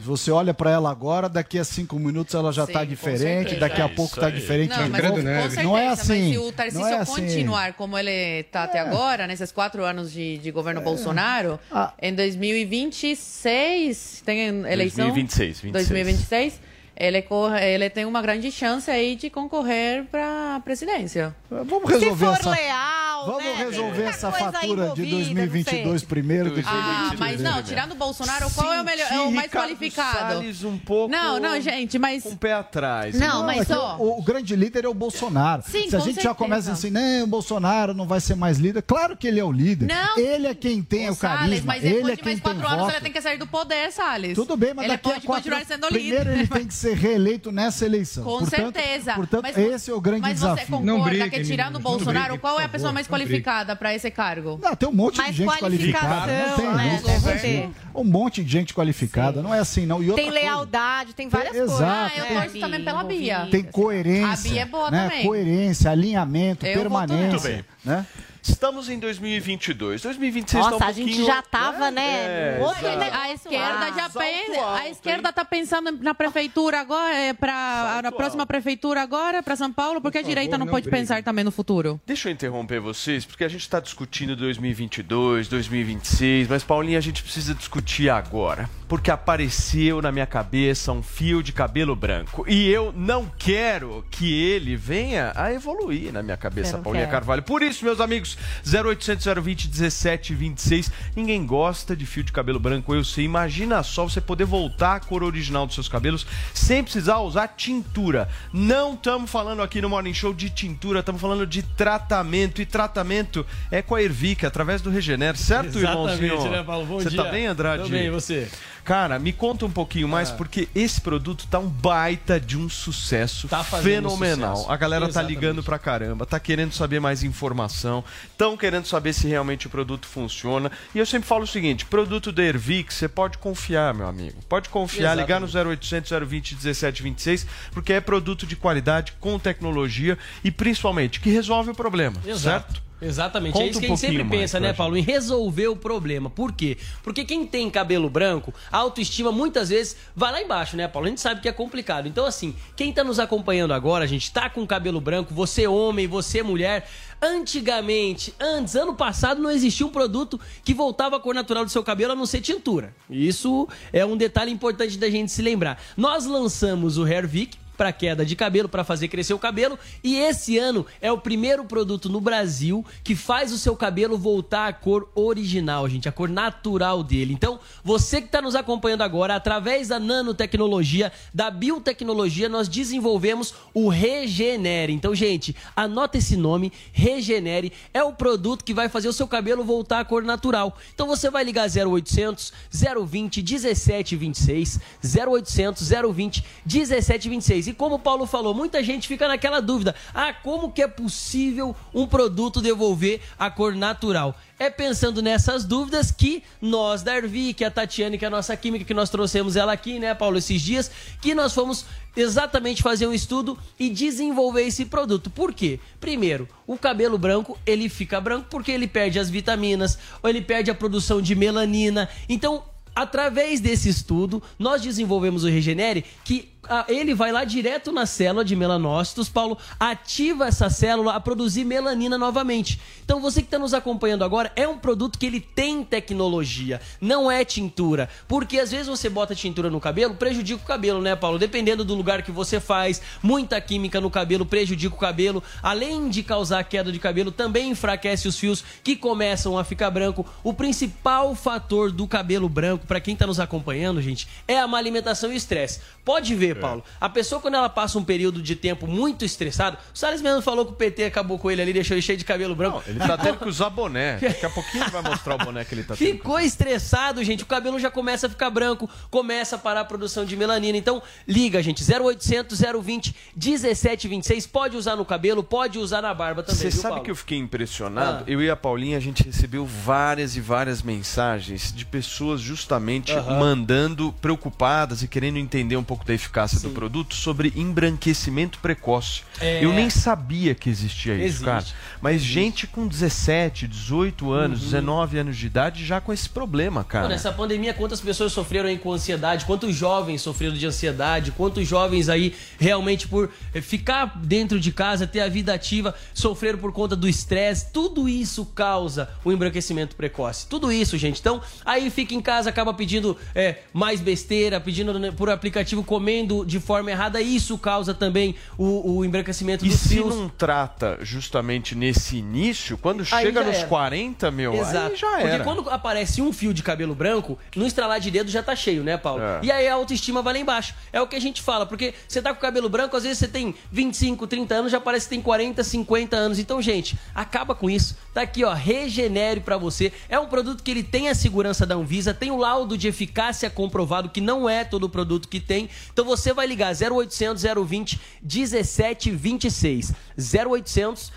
Se você olha para ela agora, daqui a cinco minutos ela já Sim, está diferente, certeza. daqui a É pouco está diferente Não, mas novo. com certeza, não é mas assim. se o Tarcísio não é assim. continuar como ele está até agora, nesses quatro anos de, de governo Bolsonaro, Ah. em 2026, tem eleição? 2026, 26. 2026, ele, corre, ele tem uma grande chance aí de concorrer para a presidência. Vamos resolver Se for essa. leal, Vamos né? resolver essa fatura de envolvida, não 2022 sei. primeiro. depois Ah, 2023. mas não, tirando o Bolsonaro, qual é o melhor, é o mais Ricardo qualificado? Salles um pouco Não, não, gente, mas com o pé atrás. Não, mas é que ó- o, o grande líder é o Bolsonaro. Sim, Se a com gente já certeza. começa assim, não, o Bolsonaro não vai ser mais líder. Claro que ele é o líder. Não. Ele é quem tem o, Salles, carisma. mas ele depois é de quem mais tem quatro anos voto. ele tem que sair do poder, Salles. Tudo bem, mas ele daqui pode a quatro continuar sendo Primeiro líder. ele tem que ser reeleito nessa eleição. Com portanto, certeza. Portanto, Mas- esse é o grande Mas você desafio. concorda que tirando o Bolsonaro, qual é a pessoa mais qualificada para esse cargo? Não, tem um monte de gente qualificada. Não tem né, isso. deve é assim. Um monte de gente qualificada. Não é assim, não. E outra Tem coisa, lealdade, tem várias Tem- coisas. exato, Ah, eu torço também pela Bia. Tem coerência. A Bia é boa né? também. Coerência, alinhamento, Eu permanência. Muito bem. Né? Estamos em 2022. 2026 Nossa, tá um a gente já tava, né? É, no outro exato. negócio A esquerda lá. já pensa, alto, a esquerda tá pensando na prefeitura agora, é para a próxima prefeitura agora, para São Paulo, porque a direita não, não pode brigue. pensar também no futuro. Deixa eu interromper vocês, porque a gente está discutindo 2022, 2026, mas Paulinha, a gente precisa discutir agora. Porque apareceu na minha cabeça um fio de cabelo branco. E eu não quero que ele venha a evoluir na minha cabeça, Paulinha quero. Carvalho. Por isso, meus amigos, 0800 020 1726. Ninguém gosta de fio de cabelo branco, eu sei. Imagina só você poder voltar à cor original dos seus cabelos sem precisar usar tintura. Não estamos falando aqui no Morning Show de tintura, estamos falando de tratamento. E tratamento é com a Ervic, através do Regener, certo, Exatamente, irmãozinho? né, Paulo? Bom você dia. tá bem, Andrade? Tô bem, e você? Cara, me conta um pouquinho mais, Ah. porque esse produto tá um baita de um sucesso Tá fenomenal. sucesso. A galera Exatamente. tá ligando pra caramba, tá querendo saber mais informação, estão querendo saber se realmente o produto funciona. E eu sempre falo o seguinte: produto da Ervic, você pode confiar, meu amigo. Pode confiar, ligar no 0800 020 1726, porque é produto de qualidade, com tecnologia e principalmente que resolve o problema, certo? Exatamente. Conta é isso um que a gente sempre mais pensa, né. Paulo? Em resolver o problema. Por quê? Porque quem tem cabelo branco, a autoestima muitas vezes vai lá embaixo, né, Paulo? A gente sabe que é complicado. Então, assim, quem tá nos acompanhando agora, a gente tá com cabelo branco, você homem, você mulher. Antigamente, antes, ano passado, não existia um produto que voltava a cor natural do seu cabelo a não ser tintura. Isso é um detalhe importante da gente se lembrar. Nós lançamos o Hair Vic para queda de cabelo, para fazer crescer o cabelo. E esse ano é o primeiro produto no Brasil que faz o seu cabelo voltar à cor original, gente, a cor natural dele. Então, você que está nos acompanhando agora, através da nanotecnologia, da biotecnologia, nós desenvolvemos o Regenere. Então, gente, anota esse nome, Regenere, é o produto que vai fazer o seu cabelo voltar à cor natural. Então, você vai ligar 0800 020 1726, 0800 020 1726. E como o Paulo falou, muita gente fica naquela dúvida: ah, como que é possível um produto devolver a cor natural? É pensando nessas dúvidas que nós da Ervi, que é a Tatiane, que é a nossa química, que nós trouxemos ela aqui, né, Paulo, esses dias, que nós fomos exatamente fazer um estudo e desenvolver esse produto. Por quê? Primeiro, o cabelo branco, ele fica branco porque ele perde as vitaminas, ou ele perde a produção de melanina. Então, Através desse estudo, nós desenvolvemos o Regenere, que ele vai lá direto na célula de melanócitos, Paulo, ativa essa célula a produzir melanina novamente. Então você que está nos acompanhando agora, é um produto que ele tem tecnologia, não é tintura. Porque às vezes você bota tintura no cabelo, prejudica o cabelo, né, Paulo? Dependendo do lugar que você faz, muita química no cabelo prejudica o cabelo. Além de causar queda de cabelo, também enfraquece os fios que começam a ficar branco. O principal fator do cabelo branco, para quem está nos acompanhando, gente, é a má alimentação e estresse. Pode ver, quê, Paulo? A pessoa, quando ela passa um período de tempo muito estressado, o Salles mesmo falou que o PT acabou com ele ali, deixou ele cheio de cabelo branco. Ele tá tendo que usar boné. Daqui a pouquinho ele vai mostrar o boné que ele tá tendo. Ficou estressado, gente. O cabelo já começa a ficar branco, começa a parar a produção de melanina. Então, liga, gente. 0800 020 1726. Pode usar no cabelo, pode usar na barba também. Você sabe Paulo? que eu fiquei impressionado? Ah. Eu e a Paulinha, a gente recebeu várias e várias mensagens de pessoas justamente Aham. mandando, preocupadas e querendo entender um pouco da eficácia do produto sobre embranquecimento precoce. É. Eu nem sabia que existia isso, Existe. cara. Mas gente com 17, 18 anos, 19 anos de idade já com esse problema, cara. Pô, nessa pandemia, quantas pessoas sofreram aí com ansiedade? Quantos jovens sofreram de ansiedade? Quantos jovens aí realmente por ficar dentro de casa, ter a vida ativa, sofreram por conta do estresse? Tudo isso causa o embranquecimento precoce. Tudo isso, gente. Então, aí fica em casa, acaba pedindo eh, mais besteira, pedindo por aplicativo, comendo de forma errada. Isso causa também o, o embranquecimento E dos se fios. não trata justamente nesse início, quando Aí chega nos era. 40, meu, Exato. aí já Porque era. quando aparece um fio de cabelo branco, no estralar de dedo já tá cheio, né, Paulo? É. E aí a autoestima vai lá embaixo. É o que a gente fala, porque você tá com o cabelo branco, às vezes você tem 25, 30 anos, já parece que tem 40, 50 anos. Então, gente, acaba com isso. Tá aqui, ó, Regenere pra você. É um produto que ele tem a segurança da Anvisa, tem o laudo de eficácia comprovado, que não é todo produto que tem. Então você vai ligar 0800 020 1726. 0800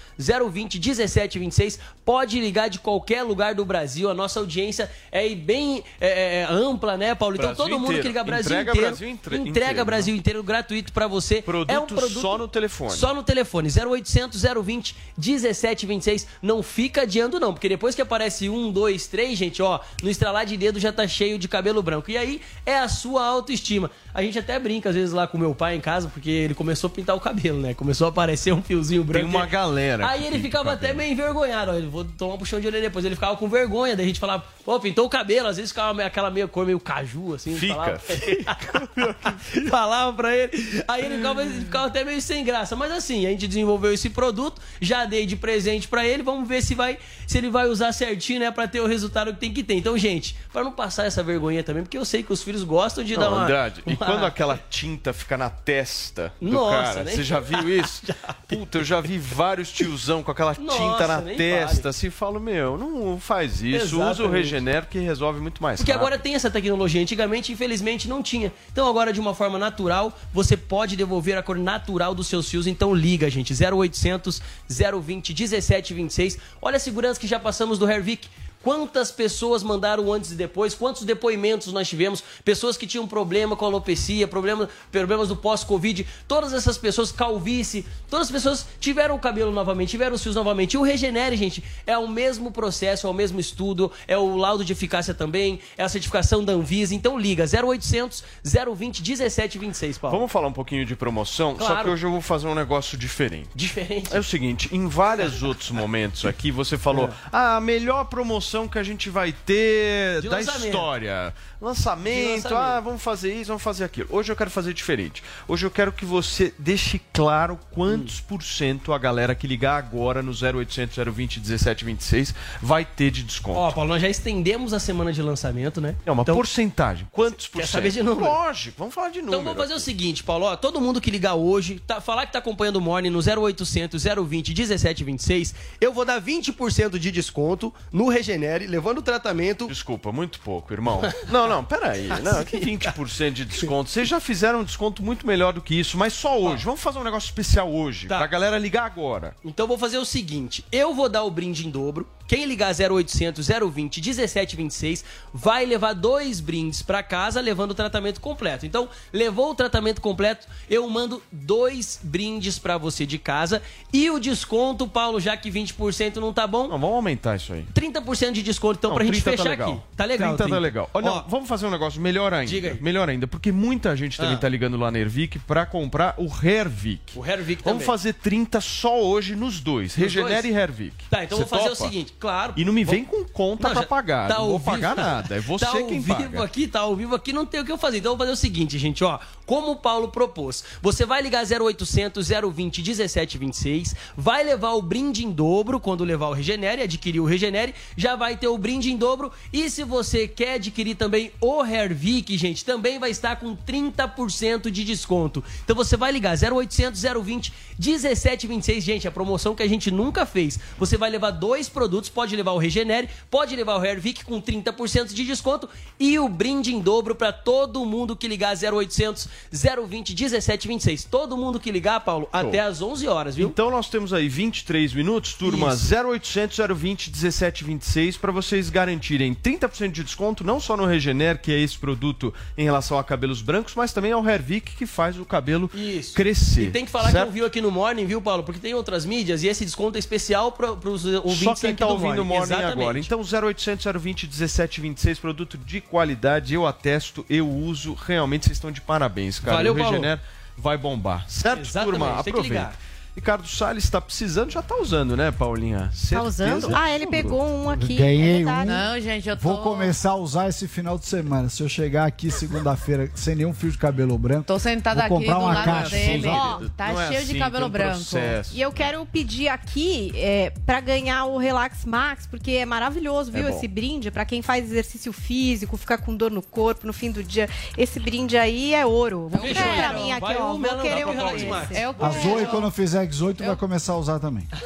020 1726. Pode ligar de qualquer lugar do Brasil. A nossa audiência é bem é, é, ampla, né, Paulo? Então Brasil todo mundo inteiro. que liga Brasil Entrega inteiro. Brasil entre- entrega inteiro, Brasil inteiro gratuito pra você. Produto, é um produto só no telefone. Só no telefone. 0800 020 1726. Não fica adiando, não, porque depois que aparece um, dois, três, gente, ó, no estralar de dedo já tá cheio de cabelo branco. E aí é a sua autoestima. A gente até brinca às vezes lá com meu pai em casa, porque ele começou a pintar o cabelo, né? Começou a aparecer um fiozinho branco. Tem uma galera Aí ele ficava até meio envergonhado. Ó, eu vou tomar um puxão de orelha depois. Ele ficava com vergonha. Daí a gente falava, pô, pintou o cabelo. Às vezes ficava aquela meio cor meio caju, assim. Fica. Falava, <laughs> falava pra ele. Aí ele ficava, ele ficava até meio sem graça. Mas assim, a gente desenvolveu esse produto, já dei de presente pra ele. Vamos ver se vai, se ele vai usar certinho, né, pra ter o resultado que tem que ter. Então, gente, pra não passar essa vergonha também, porque eu sei que os filhos gostam de Não, dar uma. Andrade, e uma- quando aquela tinta fica na testa do Nossa, cara, nem você já viu isso? <laughs> Puta, eu já vi vários tiozão com aquela Nossa, tinta na testa, fale. assim, falo, meu, não faz isso, usa o Exatamente. Regenero que resolve muito mais Porque rápido. agora tem essa tecnologia. Antigamente, infelizmente, não tinha. Então, agora, de uma forma natural, você pode devolver a cor natural dos seus fios. Então, liga, gente. 0800 020 1726. Olha a segurança que já passamos do Hervik. Quantas pessoas mandaram antes e depois? Quantos depoimentos nós tivemos? Pessoas que tinham problema com alopecia, problema, problemas do pós-Covid. Todas essas pessoas, calvície, todas as pessoas tiveram o cabelo novamente, tiveram os fios novamente. E o Regenere, gente, é o mesmo processo, é o mesmo estudo, é o laudo de eficácia também, é a certificação da Anvisa. Então liga, 0800 020 1726, Paulo. Vamos falar um pouquinho de promoção, só Claro. que hoje eu vou fazer um negócio diferente. Diferente. É o seguinte, em vários outros momentos aqui você falou, ah, a melhor promoção que a gente vai ter De da lançamento. história. Lançamento, lançamento. ah, vamos fazer isso, vamos fazer aquilo. Hoje eu quero fazer diferente. Hoje eu quero que você deixe claro quantos Hum. por cento a galera que ligar agora no 0800 020 1726 vai ter de desconto. Ó, Paulo, nós já estendemos a semana de lançamento, né? É uma Então- porcentagem. Quantos por Quer cento? saber de número? Lógico, vamos falar de número. Então vamos fazer o seguinte, Paulo. Ó, todo mundo que ligar hoje, tá, falar que tá acompanhando o Morning no 0800 020 1726, eu vou dar 20% de desconto no Regenere, levando o tratamento. Desculpa, muito pouco, irmão. <laughs> Não, não, peraí. Não, que 20% de desconto. Vocês já fizeram um desconto muito melhor do que isso, mas só hoje. Vamos fazer um negócio especial hoje, Tá. pra galera ligar agora. Então vou fazer o seguinte, eu vou dar o brinde em dobro. Quem ligar 0800 020 1726 vai levar dois brindes pra casa, levando o tratamento completo. Então, levou o tratamento completo, eu mando dois brindes pra você de casa e o desconto, Paulo, já que 20% não tá bom, Não, vamos aumentar isso aí. 30% de desconto então Não, pra gente 30 fechar tá legal. aqui. Tá legal. 30 tá 30. legal. Olha, Ó, vamos fazer um negócio melhor ainda. Diga aí. Melhor ainda, porque muita gente também Ah. tá ligando lá na Ervic pra comprar o Hervik. o Vamos também. fazer 30 só hoje nos dois, Regenere dois? e Hervik. Tá, então vou fazer o topa? seguinte, claro. E não me vem com conta Não, pra pagar. tá não ao vou vivo. pagar nada. É você tá ao quem vivo paga. aqui, tá ao vivo aqui, não tem o que eu fazer. Então eu vou fazer o seguinte, gente, ó. Como o Paulo propôs, você vai ligar 0800 020 1726, vai levar o brinde em dobro quando levar o Regenere, adquirir o Regenere, já vai vai ter o brinde em dobro. E se você quer adquirir também o Hervik, gente, também vai estar com 30% de desconto. Então você vai ligar 0800 020 1726, gente, a promoção que a gente nunca fez. Você vai levar dois produtos, pode levar o Regenere, pode levar o Hervik com 30% de desconto e o brinde em dobro para todo mundo que ligar 0800 020 1726. Todo mundo que ligar, Paulo, até às 11 horas, viu? Então nós temos aí 23 minutos, turma, Isso. 0800 020 1726 para vocês garantirem 30% de desconto não só no Regener, que é esse produto em relação a cabelos brancos, mas também ao Hervik que faz o cabelo Isso. crescer. E tem que falar certo? que não viu aqui no Morning, viu, Paulo? Porque tem outras mídias e esse desconto é especial para os ouvintes Só quem aqui tá do ouvindo o Morning Exatamente. agora. Então 0800 020 1726, produto de qualidade, eu atesto, eu uso, realmente vocês estão de parabéns, cara. Valeu, o Paulo. Regener vai bombar. Certo, Exatamente, turma? Aproveita. Ricardo Salles está precisando, já tá usando, né, Paulinha? Tá usando? Ah, ele pegou um aqui. Ganhei é verdade. Não, gente, eu tô... Vou começar a usar esse final de semana. Se eu chegar aqui segunda-feira sem nenhum fio de cabelo branco, Tô sentada vou aqui comprar do uma lado caixa. dele. Ó, tá Não é cheio assim, de cabelo tem um branco. processo. E eu quero pedir aqui é, para ganhar o Relax Max, porque é maravilhoso, viu? É esse brinde, para quem faz exercício físico, fica com dor no corpo no fim do dia. Esse brinde aí é ouro. Vou querer pra mim aqui, Vai ó. um Vou querer pra um Relax. Max. Eu A quero. Zoe, quando fizer 18, vai começar a usar também. <laughs>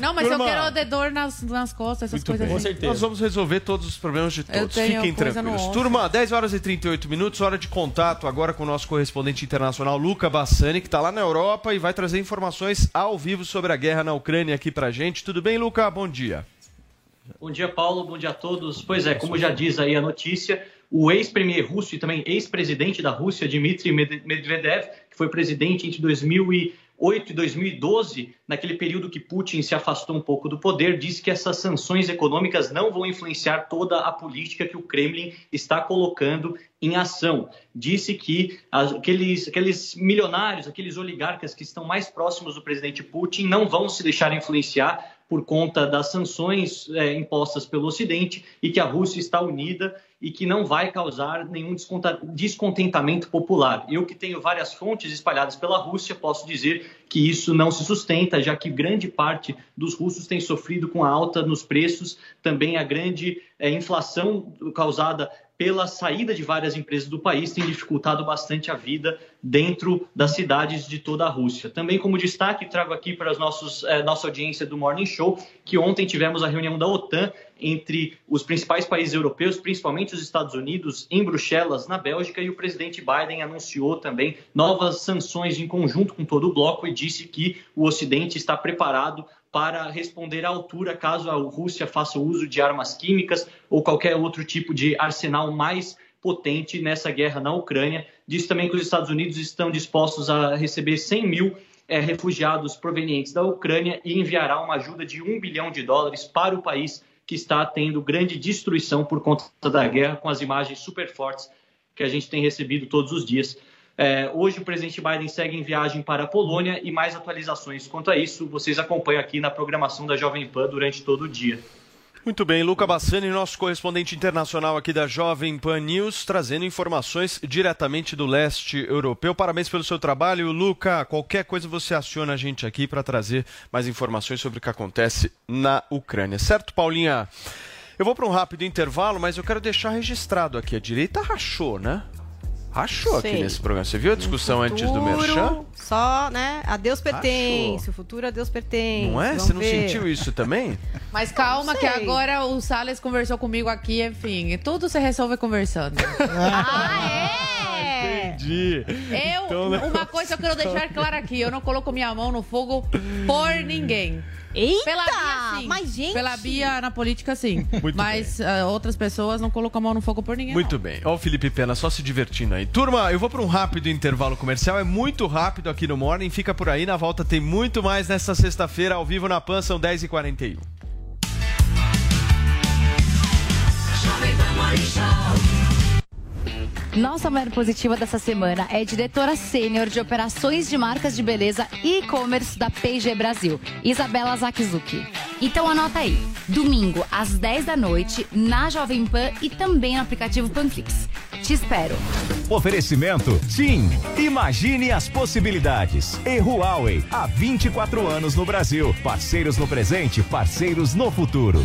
Não, mas Turma. eu quero de dor nas, nas costas, essas Muito coisas bem. assim. Nós vamos resolver todos os problemas de Eu todos. tenho Fiquem tranquilos. Turma, 10 horas e 38 minutos, hora de contato agora com o nosso correspondente internacional, Luca Bassani, que está lá na Europa e vai trazer informações ao vivo sobre a guerra na Ucrânia aqui pra gente. Tudo bem, Luca? Bom dia. Bom dia, Paulo. Bom dia a todos. Pois é, como já diz aí a notícia, o ex-premier russo e também ex-presidente da Rússia, Dmitry Med- Medvedev, que foi presidente entre 2008 e 2012, naquele período que Putin se afastou um pouco do poder, disse que essas sanções econômicas não vão influenciar toda a política que o Kremlin está colocando em ação. Disse que aqueles, aqueles milionários, aqueles oligarcas que estão mais próximos do presidente Putin não vão se deixar influenciar por conta das sanções eh, impostas pelo Ocidente e que a Rússia está unida e que não vai causar nenhum descontentamento popular. Eu que tenho várias fontes espalhadas pela Rússia, posso dizer que isso não se sustenta, já que grande parte dos russos tem sofrido com a alta nos preços, também a grande eh, inflação causada pela saída de várias empresas do país tem dificultado bastante a vida dentro das cidades de toda a Rússia. Também como destaque trago aqui para os nossos eh, nossa audiência do Morning Show que ontem tivemos a reunião da OTAN entre os principais países europeus, principalmente os Estados Unidos, em Bruxelas, na Bélgica, e o presidente Biden anunciou também novas sanções em conjunto com todo o bloco e disse que o Ocidente está preparado para responder à altura caso a Rússia faça uso de armas químicas ou qualquer outro tipo de arsenal mais potente nessa guerra na Ucrânia. Disse também que os Estados Unidos estão dispostos a receber 100 mil eh, refugiados provenientes da Ucrânia e enviará uma ajuda de um bilhão de dólares para o país que está tendo grande destruição por conta da guerra, com as imagens super fortes que a gente tem recebido todos os dias. É, hoje o presidente Biden segue em viagem para a Polônia e mais atualizações quanto a isso vocês acompanham aqui na programação da Jovem Pan durante todo o dia. Muito bem, Luca Bassani, nosso correspondente internacional aqui da Jovem Pan News, trazendo informações diretamente do leste europeu. Parabéns pelo seu trabalho, Luca. Qualquer coisa você aciona a gente aqui para trazer mais informações sobre o que acontece na Ucrânia. Certo, Paulinha? Eu vou para um rápido intervalo, mas eu quero deixar registrado aqui. A direita rachou, né? Rachou aqui nesse programa. Você viu a discussão antes do Futuro, Merchan? Só, né? A Deus pertence. O futuro a Deus pertence. Não é? Vamos Você não ver. sentiu isso também? <laughs> Mas calma que agora o Salles conversou comigo aqui, enfim, tudo se resolve conversando. <laughs> É. Entendi. Eu, Então, né? uma <laughs> coisa eu quero deixar clara aqui, eu não coloco minha mão no fogo por ninguém. Eita! Pela Bia, sim. Mas, gente... Pela Bia, na política, sim. Muito Mas ah, outras pessoas não colocam a mão no fogo por ninguém. Muito bem. Ó o Felipe Pena só se divertindo aí. Turma, eu vou para um rápido intervalo comercial. É muito rápido aqui no Morning. Fica por aí. Na volta tem muito mais nessa sexta-feira, ao vivo na PAN, são 10h41. Nossa mulher positiva dessa semana é diretora sênior de operações de marcas de beleza e e-commerce da P&G Brasil, Isabela Zakizuki. Então anota aí. Domingo, às 10 da noite, na Jovem Pan e também no aplicativo Panflix. Te espero. Oferecimento TIM. Imagine as possibilidades. E Huawei, há 24 anos no Brasil. Parceiros no presente, parceiros no futuro.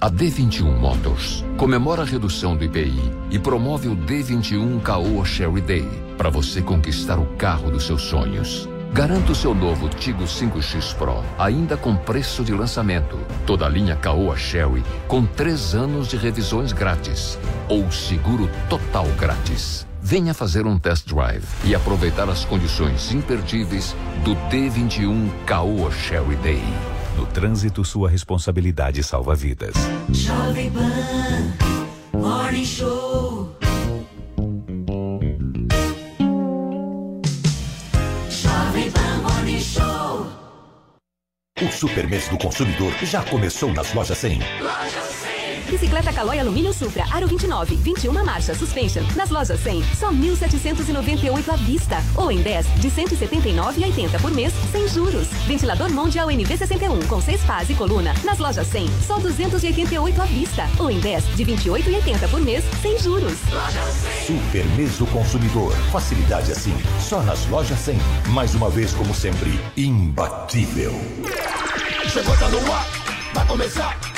A D21 Motors comemora a redução do IPI e promove o D21 Caoa Sherry Day para você conquistar o carro dos seus sonhos. Garanta o seu novo Tigo 5X Pro, ainda com preço de lançamento. Toda a linha Caoa Sherry com três anos de revisões grátis ou seguro total grátis. Venha fazer um test drive e aproveitar as condições imperdíveis do D21 Caoa Sherry Day. No trânsito, sua responsabilidade salva vidas. Jovem Pan Morning Show. Jovem Pan Morning Show. O super mês do consumidor já começou nas lojas 100. Loja 100. Bicicleta Caloi Alumínio Supra, Aro 29, 21 marcha, suspension. Nas lojas 100, só 1.798 à vista. Ou em 10, de 179,80 por mês, sem juros. Ventilador Mondial NV61, com 6 pás e coluna. Nas lojas 100, só 288 à vista. Ou em 10, de 28,80 por mês, sem juros. Super mês do consumidor. Facilidade assim, só nas lojas 100. Mais uma vez, como sempre, imbatível. Chegou, tá no ar, vai começar.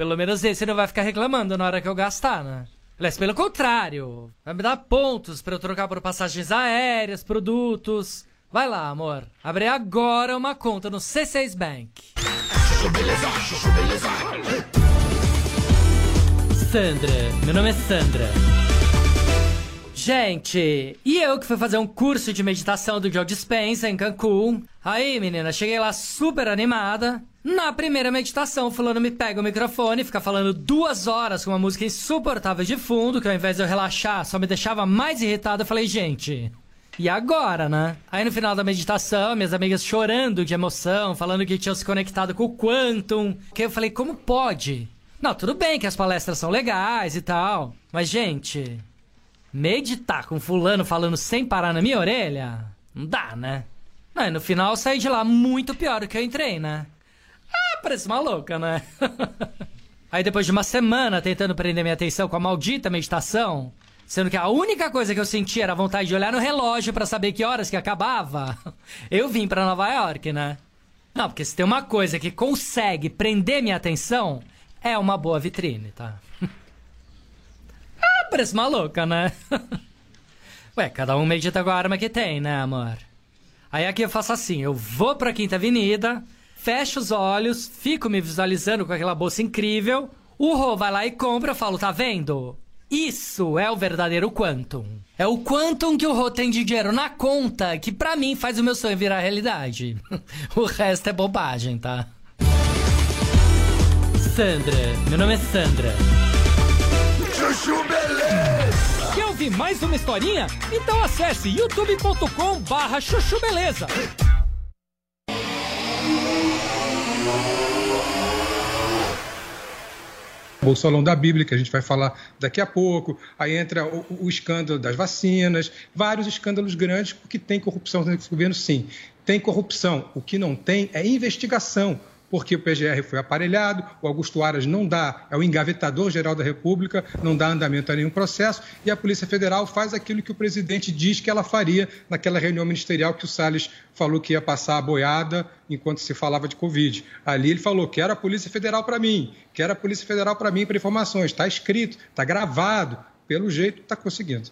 Pelo menos esse não vai ficar reclamando na hora que eu gastar, né? Aliás, pelo contrário, vai me dar pontos para eu trocar por passagens aéreas, produtos. Vai lá, amor. Abre agora uma conta no C6 Bank. Sandra, meu nome é Sandra. Gente, e eu que fui fazer um curso de meditação do Joe Dispenza em Cancún. Aí, menina, cheguei lá super animada. Na primeira meditação, o fulano me pega o microfone, fica falando duas horas com uma música insuportável de fundo, que ao invés de eu relaxar, só me deixava mais irritado. Eu falei, gente, e agora, né? Aí no final da meditação, minhas amigas chorando de emoção, falando que tinham se conectado com o Quantum. Que eu falei, como pode? Não, tudo bem que as palestras são legais e tal, mas, gente, meditar com fulano falando sem parar na minha orelha? Não dá, né? Não, e no final eu saí de lá muito pior do que eu entrei, né? Parece uma louca, né? <laughs> Aí depois de uma semana tentando prender minha atenção com a maldita meditação, sendo que a única coisa que eu sentia era a vontade de olhar no relógio para saber que horas que acabava, <laughs> eu vim para Nova York, né? Não, porque se tem uma coisa que consegue prender minha atenção, é uma boa vitrine, tá? <laughs> ah, parece uma louca, né? Ué, cada um medita com a arma que tem, né, amor? Aí aqui eu faço assim, eu vou pra Quinta Avenida, fecho os olhos, fico me visualizando com aquela bolsa incrível, o Rô vai lá e compra, eu falo, tá vendo? Isso é o verdadeiro Quantum. É o Quantum que o Rô tem de dinheiro na conta que pra mim faz o meu sonho virar realidade. <laughs> o resto é bobagem, tá? Sandra, meu nome é Sandra. Chuchu Beleza. Quer ouvir mais uma historinha? Então acesse youtube.com barra chuchu beleza. Bolsolão da Bíblia, que a gente vai falar daqui a pouco. Aí entra o, o escândalo das vacinas, vários escândalos grandes, porque tem corrupção nesse governo, sim. Tem corrupção. O que não tem é investigação. Porque o PGR foi aparelhado, o Augusto Aras não dá, é o engavetador-geral da República, não dá andamento a nenhum processo, e a Polícia Federal faz aquilo que o presidente diz que ela faria naquela reunião ministerial que o Salles falou que ia passar a boiada enquanto se falava de Covid. Ali ele falou: quero a Polícia Federal para mim, quero a Polícia Federal para mim para informações. Está escrito, está gravado, pelo jeito está conseguindo.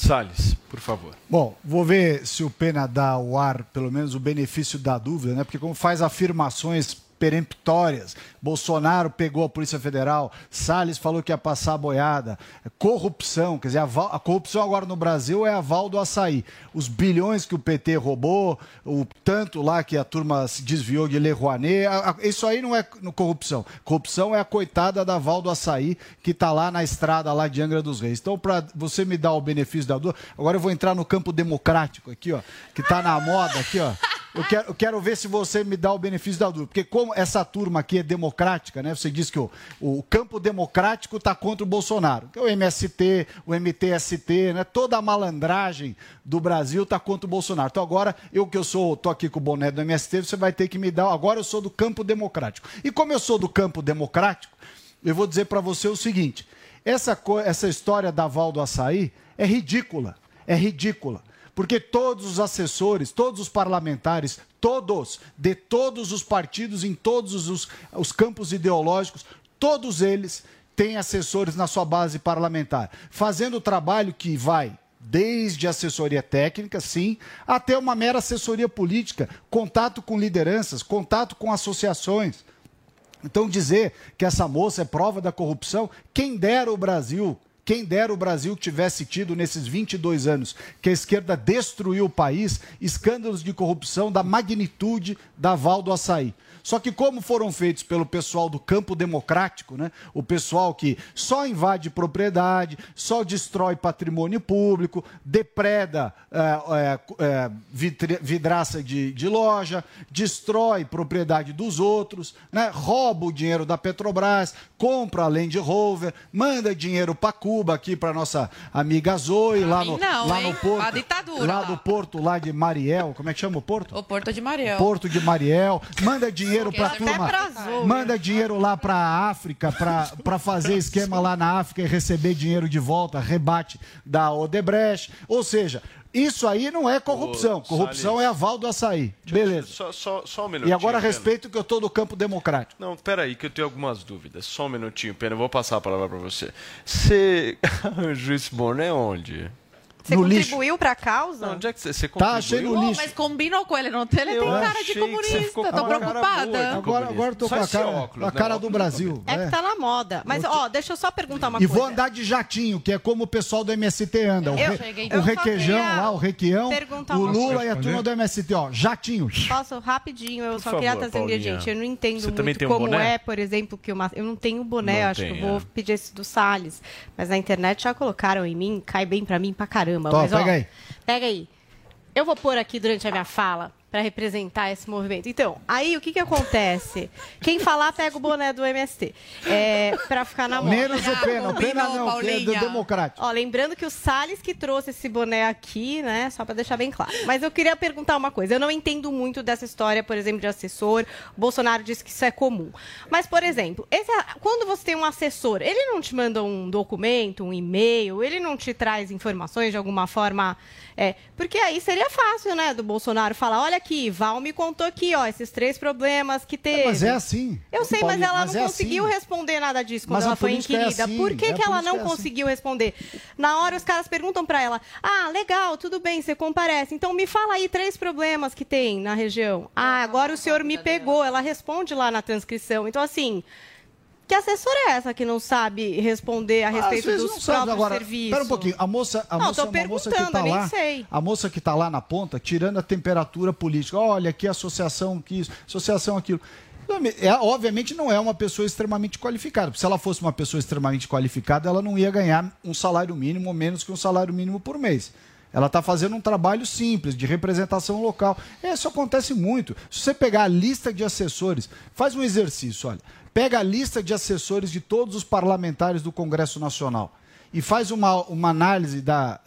Salles, por favor. Bom, vou ver se o Pena dá ao ar, pelo menos, o benefício da dúvida, né? Porque como faz afirmações peremptórias. Bolsonaro pegou a Polícia Federal, Salles falou que ia passar a boiada, corrupção, quer dizer, a, a corrupção agora no Brasil é aval do açaí. Os bilhões que o PT roubou, o tanto lá que a turma se desviou de Le Rouanet, a- a- isso aí não é corrupção. Corrupção é a coitada da Val do Açaí, que está lá na estrada lá de Angra dos Reis. Então, para você me dar o benefício da dúvida, agora eu vou entrar no campo democrático aqui, ó, que está na moda aqui, ó. Eu quero, eu quero ver se você me dá o benefício da dúvida. Porque como essa turma aqui é democrática, né? Você disse que o, o campo democrático está contra o Bolsonaro. Que é o MST, o MTST, né? Toda a malandragem do Brasil está contra o Bolsonaro. Então agora, eu que eu sou, tô aqui com o boné do MST, você vai ter que me dar. Agora eu sou do campo democrático. E como eu sou do campo democrático, eu vou dizer para você o seguinte: essa, essa história da Val do Açaí é ridícula. É ridícula. Porque todos os assessores, todos os parlamentares, todos, de todos os partidos, em todos os, os campos ideológicos, todos eles têm assessores na sua base parlamentar, fazendo o trabalho que vai desde assessoria técnica, sim, até uma mera assessoria política, contato com lideranças, contato com associações. Então dizer que essa moça é prova da corrupção, quem dera o Brasil, quem dera o Brasil que tivesse tido nesses 22 anos que a esquerda destruiu o país, escândalos de corrupção da magnitude da Val do Açaí. Só que como foram feitos pelo pessoal do campo democrático, né? o pessoal que só invade propriedade, só destrói patrimônio público, depreda é, é, é, vitri- vidraça de, de loja, destrói propriedade dos outros, né? rouba o dinheiro da Petrobras, compra a Land Rover, manda dinheiro para Cuba aqui para nossa amiga Zoe, lá no, não, lá hein? no porto, A ditadura lá lá. do porto lá de Mariel, como é que chama o porto? O Porto de Mariel. Porto de Mariel, manda dinheiro para Até turma, pra manda dinheiro lá para África, para fazer esquema lá na África e receber dinheiro de volta, rebate da Odebrecht. Ou seja, isso aí não é corrupção. Ô, Corrupção Salles. é aval do açaí. Beleza. Só, só, só um minutinho. E agora a Pena. respeito que eu estou do campo democrático. Não, peraí, que eu tenho algumas dúvidas. Só um minutinho, Pena. Eu vou passar a palavra para você. Você <laughs> arranjou esse boné onde? Você contribuiu para a causa? Onde é que você, você Tá, contribuiu? Pô, mas combinou com ele no tele, Eu tem cara achei de comunista. Tô a preocupada. Agora, agora eu tô Só com a cara, óculos, a né? cara O do Brasil. É que tá na moda. Mas, ó, deixa eu só perguntar uma E coisa. vou andar de jatinho, que é como o pessoal do MST anda. O, Eu re- cheguei. o Eu só requeijão lá, o requião, perguntar o Lula e a turma do MST, ó, jatinho. Posso, rapidinho, eu Por só favor, queria trazer, Paulinha. gente, eu não entendo Você muito um como boné? é, por exemplo, que uma... Eu não tenho boné, Não acho que eu vou é. pedir esse do Salles. Mas na internet já colocaram em mim, cai bem pra mim pra caramba. Tó, mas, ó, pega aí. Pega aí. Eu vou pôr aqui durante a minha fala para representar esse movimento. Então, aí o que que acontece? Quem falar pega o boné do MST. É, para ficar na moda. Menos o Pena, o Pena não, que é do democrático. Ó, lembrando que o Salles que trouxe esse boné aqui, né? Só para deixar bem claro. Mas eu queria perguntar uma coisa. Eu não entendo muito dessa história, por exemplo, de assessor. O Bolsonaro disse que isso é comum. Mas, por exemplo, esse- quando você tem um assessor, ele não te manda um documento, um e-mail, ele não te traz informações de alguma forma. É, porque aí seria fácil, né, do Bolsonaro falar: olha aqui, Val me contou aqui, ó, esses três problemas que teve. Mas é assim. Eu sei, mas ela mas não é conseguiu assim. responder nada disso quando Mas ela foi é inquirida. assim, Por que, é que ela não é assim. conseguiu responder? Na hora os caras perguntam pra ela: "Ah, legal, tudo bem, você comparece. Então me fala aí três problemas que tem na região". Ah, agora o senhor me pegou. Ela responde lá na transcrição. Então assim, que assessora é essa que não sabe responder a respeito dos não próprios Agora, serviços? Espera um pouquinho. A moça, a Não, moça tô é moça que tá nem lá. sei. A moça que está lá na ponta, tirando a temperatura política. Olha, a associação que isso, associação aquilo. É, obviamente não é uma pessoa extremamente qualificada. Se ela fosse uma pessoa extremamente qualificada, ela não ia ganhar um salário mínimo ou menos que um salário mínimo por mês. Ela está fazendo um trabalho simples, de representação local. Isso acontece muito. Se você pegar a lista de assessores, faz um exercício, olha. Pega a lista de assessores de todos os parlamentares do Congresso Nacional e faz uma, uma análise da,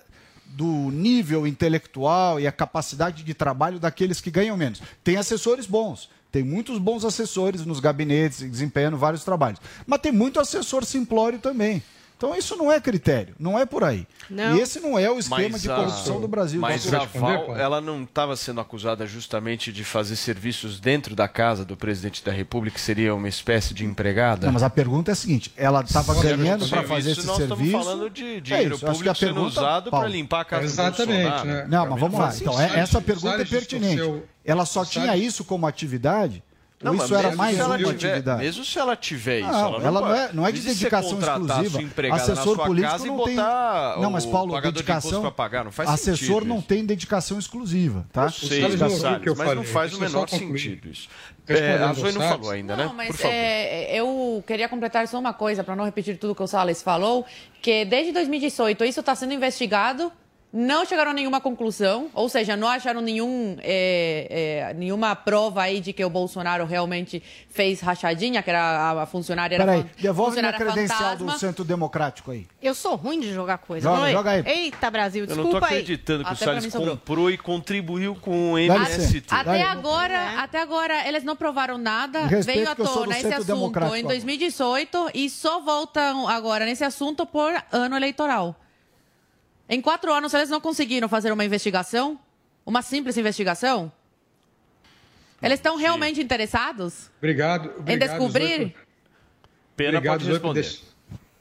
do nível intelectual e a capacidade de trabalho daqueles que ganham menos. Tem assessores bons, Tem muitos bons assessores nos gabinetes, desempenhando vários trabalhos. Mas tem muito assessor simplório também. Então isso não é critério, não é por aí. Não. E esse não é o esquema Mas de a- corrupção do Brasil. Mas a Val, ela não estava sendo acusada justamente de fazer serviços dentro da casa do presidente da República, que seria uma espécie de empregada? Não, mas a pergunta é a seguinte: ela estava ganhando para fazer esse nós serviço? estamos falando de É dinheiro isso, que a público sendo pergunta- usado para Paulo, limpar a casa Exatamente, né? Não, mas vamos lá. Então, sentido. é- essa pergunta é pertinente. Ela só tinha isso como atividade? Não, ou mas isso era mais uma tiver- atividade? Mesmo se ela tiver isso, Não, ela não, ela não é, não é de dedicação exclusiva. Assessor político não tem. Não, mas o Paulo, de dedicação. pra pagar, não faz assessor não isso. tem dedicação exclusiva, tá? Eu sei, Salles não Salles, eu mas não falei. faz o menor sentido isso. É, a Zoe não falou ainda, né? Não, mas Por favor. é, eu queria completar só uma coisa, para não repetir tudo que o Salles falou, que desde 2018 isso está sendo investigado, não chegaram a nenhuma conclusão, ou seja, não acharam nenhum, é, é, nenhuma prova aí de que o Bolsonaro realmente fez rachadinha, que era a, a funcionária era Peraí, devolve minha credencial fantasma. do Centro Democrático aí. Eu sou ruim de jogar coisa. Joga, não é? joga aí. Eita, Brasil, Eu não desculpa tô aí. acreditando que o Salles comprou e contribuiu com o MST. Até agora, até agora, eles não provaram nada. Me respeita Veio à tona esse assunto em agora. 2018 e só voltam agora nesse assunto por ano eleitoral. Em quatro anos, eles não conseguiram fazer uma investigação? Uma simples investigação? Eles estão realmente interessados Obrigado. em obrigado descobrir? Zoe, Pena Obrigado, pode Zoe, responder. deix-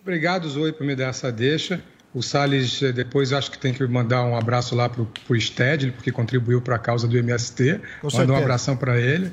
Obrigado, Zoe, por me dar essa deixa. O Salles, eh, depois, acho que tem que mandar um abraço lá para o Stedley, porque contribuiu para a causa do MST. Com Manda um abração para ele.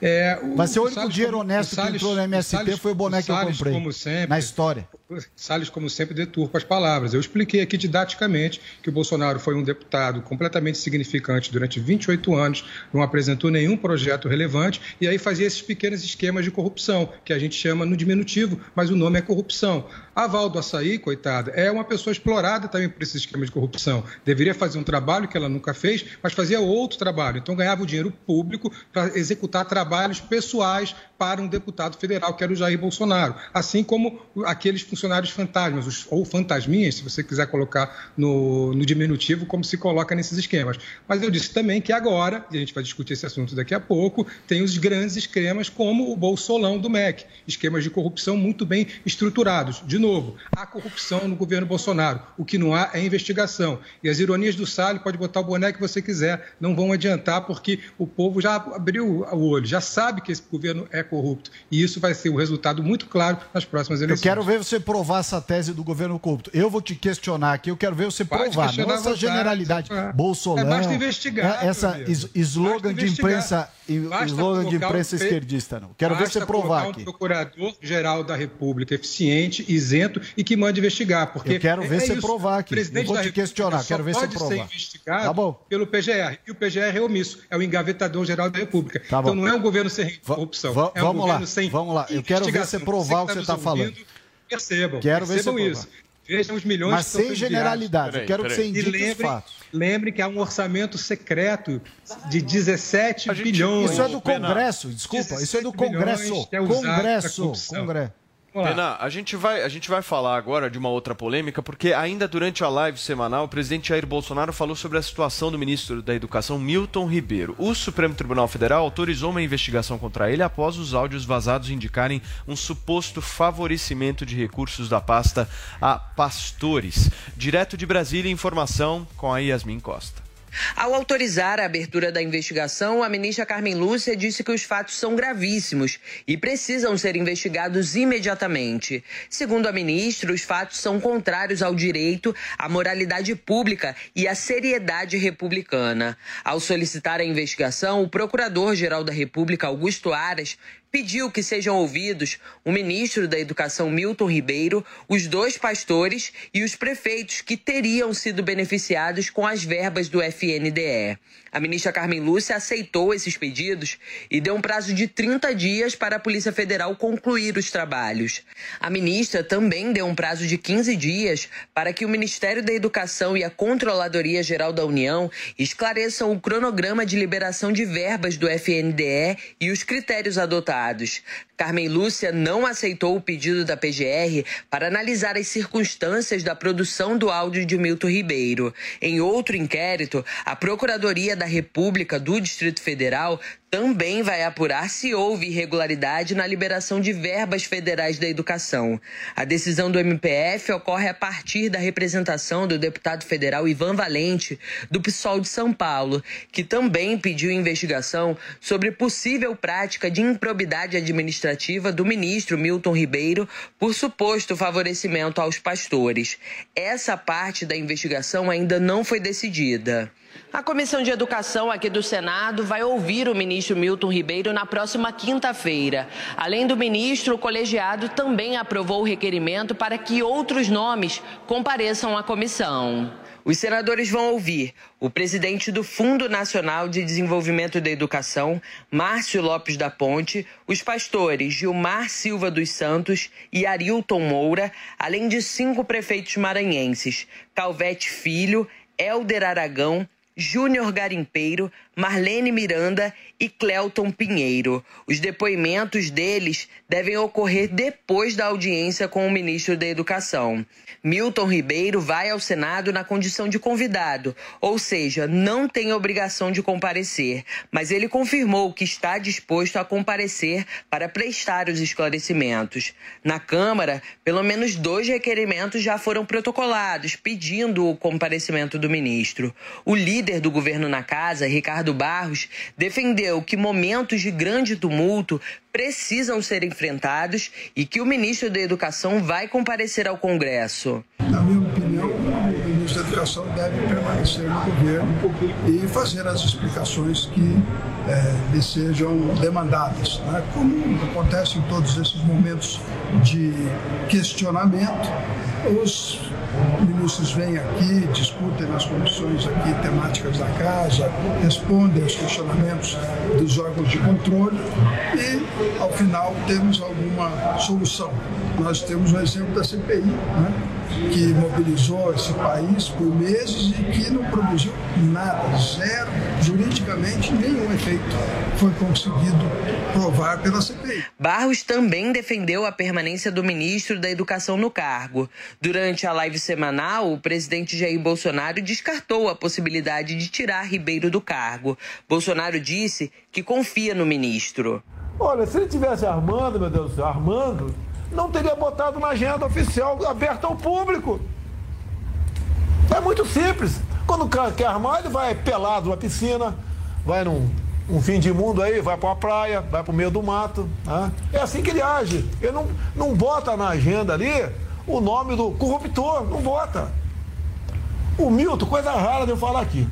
É, Vai ser o único Salles, dinheiro honesto o Salles- que entrou no MST Salles- foi o boné que eu comprei. como sempre, Na história. Salles, como sempre, deturpa as palavras. Eu expliquei aqui didaticamente que o Bolsonaro foi um deputado completamente significante durante 28 anos, não apresentou nenhum projeto relevante e aí fazia esses pequenos esquemas de corrupção, que a gente chama no diminutivo, mas o nome é corrupção. A Val do Açaí, coitada, é uma pessoa explorada também por esses esquemas de corrupção. Deveria fazer um trabalho que ela nunca fez, mas fazia outro trabalho. Então ganhava o dinheiro público para executar trabalhos pessoais para um deputado federal, que era o Jair Bolsonaro. Assim como aqueles funcionários fantasmas, os- ou fantasminhas, se você quiser colocar no, no diminutivo, como se coloca nesses esquemas. Mas eu disse também que agora, e a gente vai discutir esse assunto daqui a pouco, tem os grandes esquemas como o Bolsolão do MEC, esquemas de corrupção muito bem estruturados. De novo, há corrupção no governo Bolsonaro, o que não há é investigação. E as ironias do Salles, pode botar o boné que você quiser, não vão adiantar, porque o povo já abriu o olho, já sabe que esse governo é corrupto. E isso vai ser um resultado muito claro nas próximas Eu eleições. quero ver você provar essa tese do governo corrupto. Eu vou te questionar aqui, eu quero ver você Pode provar, não essa generalidade. É. Bolsonaro. É, basta investigar, é, Essa slogan de imprensa, slogan de imprensa um esquerdista, não. Quero ver Basta você provar colocar aqui. um procurador-geral da República eficiente, isento e que mande investigar. Porque Eu quero ver é você isso. provar aqui. Presidente Eu vou te República questionar, quero ver você pode provar. ser investigado Tá bom. pelo PGR. E o PGR é omisso, é o engavetador-geral da República. Tá então não é um governo sem corrupção. va- é um vamos lá, governo sem vamos lá. Eu quero ver você provar o que você está tá falando. Percebam, Quero ver percebam você isso. Vejam os milhões Mas que estão sem generalidade. enviados. Eu quero que você E indique os lembrem, fatos. lembrem que há um orçamento secreto de 17 bilhões. Isso é do Congresso, desculpa. Isso é do 17 bilhões Congresso. é pra Congresso. Congresso. Pena, a gente, vai, a gente vai falar agora de uma outra polêmica, porque ainda durante a live semanal, o presidente Jair Bolsonaro falou sobre a situação do ministro da Educação, Milton Ribeiro. O Supremo Tribunal Federal autorizou uma investigação contra ele após os áudios vazados indicarem um suposto favorecimento de recursos da pasta a pastores. Direto de Brasília, informação com a Yasmin Costa. Ao autorizar a abertura da investigação, a ministra Carmen Lúcia disse que os fatos são gravíssimos e precisam ser investigados imediatamente. Segundo a ministra, os fatos são contrários ao direito, à moralidade pública e à seriedade republicana. Ao solicitar a investigação, o Procurador-Geral da República, Augusto Aras, pediu que sejam ouvidos o ministro da Educação Milton Ribeiro, os dois pastores e os prefeitos que teriam sido beneficiados com as verbas do FNDE. A ministra Carmen Lúcia aceitou esses pedidos e deu um prazo de 30 dias para a Polícia Federal concluir os trabalhos. A ministra também deu um prazo de 15 dias para que o Ministério da Educação e a Controladoria Geral da União esclareçam o cronograma de liberação de verbas do FNDE e os critérios adotados. Carmen Lúcia não aceitou o pedido da PGR para analisar as circunstâncias da produção do áudio de Milton Ribeiro. Em outro inquérito, a Procuradoria da República do Distrito Federal também vai apurar se houve irregularidade na liberação de verbas federais da educação. A decisão do MPF ocorre a partir da representação do deputado federal Ivan Valente, do PSOL de São Paulo, que também pediu investigação sobre possível prática de improbidade administrativa do ministro Milton Ribeiro por suposto favorecimento aos pastores. Essa parte da investigação ainda não foi decidida. A Comissão de Educação aqui do Senado vai ouvir o ministro Milton Ribeiro na próxima quinta-feira. Além do ministro, o colegiado também aprovou o requerimento para que outros nomes compareçam à comissão. Os senadores vão ouvir o presidente do Fundo Nacional de Desenvolvimento da Educação, Márcio Lopes da Ponte, os pastores Gilmar Silva dos Santos e Arilton Moura, além de cinco prefeitos maranhenses: Calvete Filho, Helder Aragão, Júnior Garimpeiro, Marlene Miranda e Clelton Pinheiro. Os depoimentos deles devem ocorrer depois da audiência com o ministro da Educação. Milton Ribeiro vai ao Senado na condição de convidado, ou seja, não tem obrigação de comparecer, mas ele confirmou que está disposto a comparecer para prestar os esclarecimentos. Na Câmara, pelo menos dois requerimentos já foram protocolados pedindo o comparecimento do ministro. O líder do governo na casa, Ricardo Barros, defendeu que momentos de grande tumulto precisam ser enfrentados e que o ministro da Educação vai comparecer ao Congresso. Na minha opinião, o ministro da Educação deve permanecer no governo e fazer as explicações que eh, lhe sejam demandadas. Né? Como acontece em todos esses momentos de questionamento, os ministros vêm aqui, discutem nas comissões aqui temáticas da casa, respondem aos questionamentos dos órgãos de controle e, ao final, temos alguma solução. Nós temos o exemplo da CPI, né? Que mobilizou esse país por meses e que não produziu nada, zero, juridicamente nenhum efeito foi conseguido provar pela CPI. Barros também defendeu a permanência do ministro da Educação no cargo. Durante a live semanal, o presidente Jair Bolsonaro descartou a possibilidade de tirar Ribeiro do cargo. Bolsonaro disse que confia no ministro. Olha, se ele tivesse armando, meu Deus do céu, armando, não teria botado na agenda oficial aberta ao público. É muito simples. Quando quer armar, ele vai pelado numa piscina, vai num um fim de mundo aí, vai para uma praia, vai para o meio do mato. Né? É assim que ele age. Ele não, não bota na agenda ali o nome do corruptor, não bota. O Milton, coisa rara de eu falar aqui.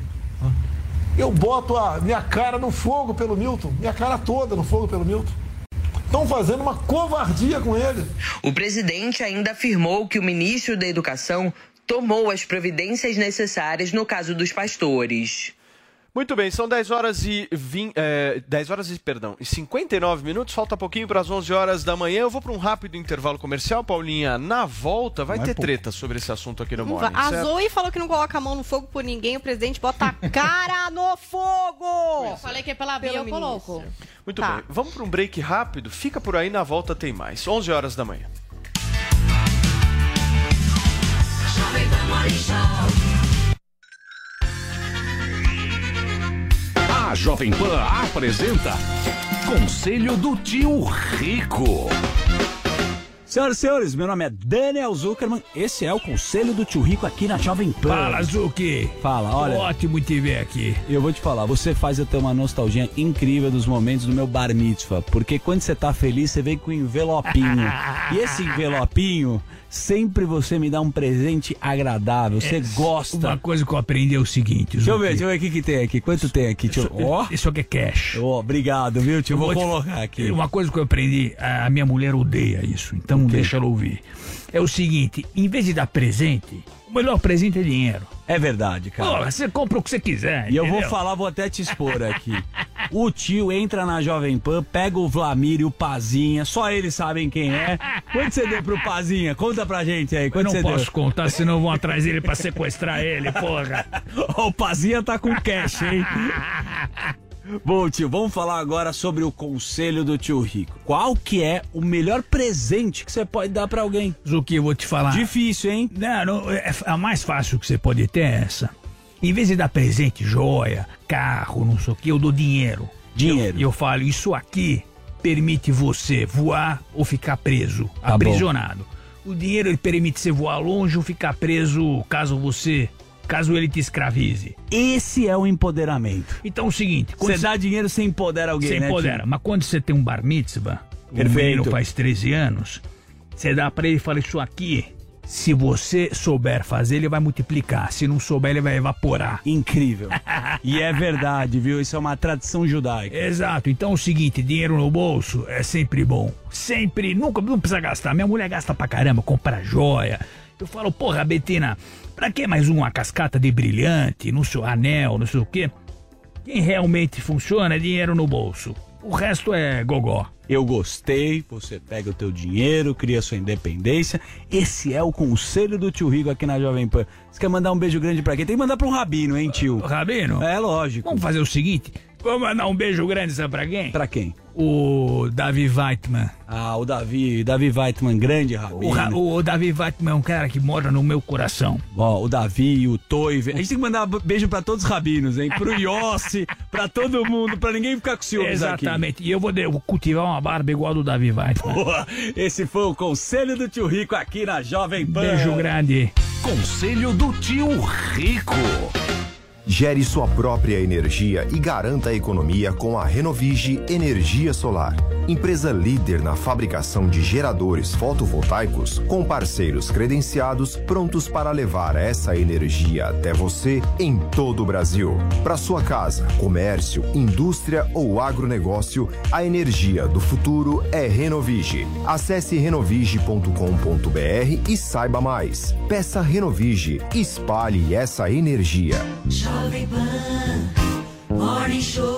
Eu boto a minha cara no fogo pelo Milton, minha cara toda no fogo pelo Milton. Estão fazendo uma covardia com ele. O presidente ainda afirmou que o ministro da Educação tomou as providências necessárias no caso dos pastores. Muito bem, são 10 horas e 20, é, 10 horas e, perdão, e 59 minutos, falta pouquinho para as 11 horas da manhã. Eu vou para um rápido intervalo comercial, Paulinha. Na volta vai, ter treta sobre esse assunto aqui no Morning. A certo? Zoe falou que não coloca a mão no fogo por ninguém, o presidente bota a cara no fogo! Eu falei que é pela Bia, eu coloco. Muito Tá. bem, vamos para um break rápido. Fica por aí, na volta tem mais. 11 horas da manhã. A Jovem Pan apresenta Conselho do Tio Rico. Senhoras e senhores, meu nome é Daniel Zuckerman. Esse é o Conselho do Tio Rico aqui na Jovem Pan. Fala, Zuki. Fala, olha. Ótimo te ver aqui. Eu vou te falar, você faz eu ter uma nostalgia incrível dos momentos do meu bar mitzvah. Porque quando você tá feliz, você vem com um envelopinho. <laughs> e esse envelopinho, sempre você me dá um presente agradável. Você gosta. Uma coisa que eu aprendi é o seguinte, Deixa eu ver, deixa eu ver o que, que tem aqui. Quanto tem aqui? Eu... Ó. Isso aqui é cash. Ó, obrigado, viu, tio? Vou, te- colocar aqui. Uma coisa que eu aprendi, a minha mulher odeia isso, então deixa ela ouvir. É o seguinte, em vez de dar presente, melhor presente é dinheiro. É verdade, cara. Porra, você compra o que você quiser. E eu vou entendeu? falar, vou até te expor <laughs> aqui. O tio entra na Jovem Pan, pega o Vlamir e o Pazinha, só eles sabem quem é. Quanto você deu pro Pazinha? Conta pra gente aí, Eu quanto não você posso deu? contar, senão vão atrás dele pra sequestrar ele, porra. <laughs> o Pazinha tá com cash, hein? <laughs> Bom, tio, vamos falar agora sobre o conselho do tio Rico. Qual que é o melhor presente que você pode dar pra alguém? O que eu vou te falar? Difícil, hein? Não, não, é, a mais fácil que você pode ter é essa. Em vez de dar presente, joia, carro, não sei o que, eu dou dinheiro. Dinheiro. E eu, eu, falo, isso aqui permite você voar ou ficar preso, Tá aprisionado. O dinheiro ele permite você voar longe ou ficar preso caso você. Caso ele te escravize. Esse é o empoderamento. Então é o seguinte: Você dá dinheiro, você empodera alguém, Você né, empodera. tio? Mas quando você tem um bar mitzvah, o Perfeito. menino faz 13 anos, você dá pra ele e fala: Isso aqui, se você souber fazer, ele vai multiplicar. Se não souber, ele vai evaporar. Incrível. <laughs> E é verdade, viu? Isso é uma tradição judaica. Exato. Então é o seguinte: dinheiro no bolso é sempre bom. Sempre, nunca não precisa gastar. Minha mulher gasta pra caramba, compra joia. Eu falo, porra, Betina, pra que mais uma cascata de brilhante, no seu anel, não sei o quê? Quem realmente funciona é dinheiro no bolso. O resto é gogó. Eu gostei, você pega o teu dinheiro, cria sua independência. Esse é o conselho do tio Rico aqui na Jovem Pan. Você quer mandar um beijo grande pra quem? Tem que mandar pra um rabino, hein, tio? Rabino? É lógico. Vamos fazer o seguinte: vamos mandar um beijo grande, sabe pra quem? Pra quem? O Davi Weitman. Ah, o Davi, Davi Weitman, grande rabino. O, Ra- o Davi Weitman é um cara que mora no meu coração. Ó, o Davi, o Toive. A gente tem que mandar beijo pra todos os rabinos, hein? Pro Yossi, <laughs> pra todo mundo, pra ninguém ficar com ciúmes aqui. Exatamente. E eu vou, eu vou cultivar uma barba igual a do Davi Weitman. Boa. Esse foi o conselho do tio Rico aqui na Jovem Pan. Beijo grande. Conselho do tio Rico. Gere sua própria energia e garanta a economia com a Renovige Energia Solar. Empresa líder na fabricação de geradores fotovoltaicos com parceiros credenciados prontos para levar essa energia até você em todo o Brasil. Para sua casa, comércio, indústria ou agronegócio, a energia do futuro é Renovige. Acesse renovige.com.br e saiba mais. Peça Renovige. Espalhe essa energia. Morning Show.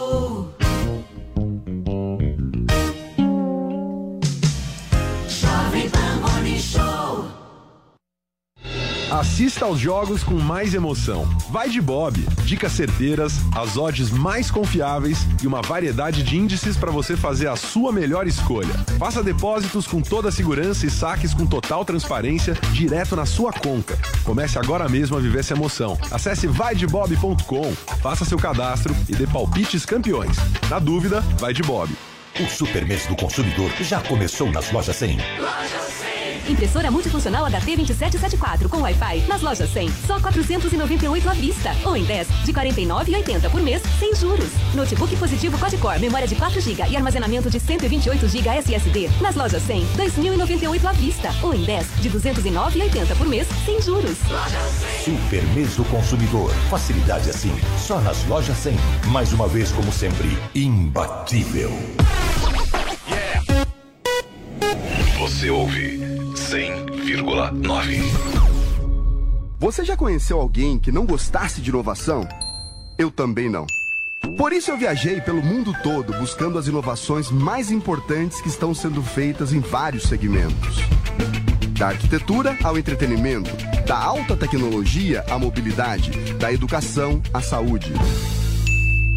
Assista aos jogos com mais emoção. Vai de Bob. Dicas certeiras, as odds mais confiáveis e uma variedade de índices para você fazer a sua melhor escolha. Faça depósitos com toda a segurança e saques com total transparência direto na sua conta. Comece agora mesmo a viver essa emoção. Acesse vaidebob.com, faça seu cadastro e dê palpites campeões. Na dúvida, vai de Bob. O Super Mês do Consumidor já começou nas lojas 100. Impressora multifuncional HT2774 com Wi-Fi nas lojas 100, só 498 à vista. Ou em 10, de 49,80 por mês, sem juros. Notebook positivo quad-core, memória de 4 GB e armazenamento de 128 GB SSD nas lojas 100, 2.098 à vista. Ou em 10, de 209,80 por mês, sem juros. Super Mês do Consumidor. Facilidade assim, só nas lojas 100. Mais uma vez, como sempre, imbatível. Você ouve 100,9. Você já conheceu alguém que não gostasse de inovação? Eu também não. Por isso eu viajei pelo mundo todo buscando as inovações mais importantes que estão sendo feitas em vários segmentos. Da arquitetura ao entretenimento, da alta tecnologia à mobilidade, da educação à saúde.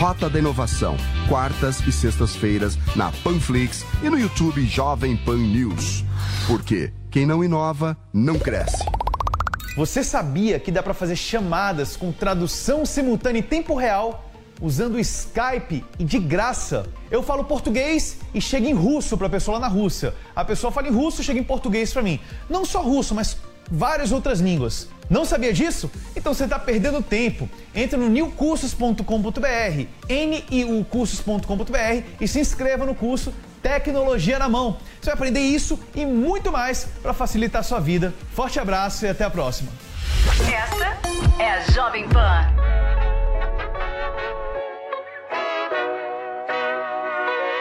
Rota da Inovação, quartas e sextas-feiras na Panflix e no YouTube Jovem Pan News. Porque quem não inova não cresce. Você sabia que dá para fazer chamadas com tradução simultânea em tempo real usando o Skype e de graça? Eu falo português e chega em russo para a pessoa lá na Rússia. A pessoa fala em russo chega em português para mim. Não só russo, mas várias outras línguas. Não sabia disso? Então você está perdendo tempo. Entre no newcursos.com.br, niucursos.com.br e se inscreva no curso Tecnologia na Mão. Você vai aprender isso e muito mais para facilitar a sua vida. Forte abraço e até a próxima. Esta é a Jovem Pan.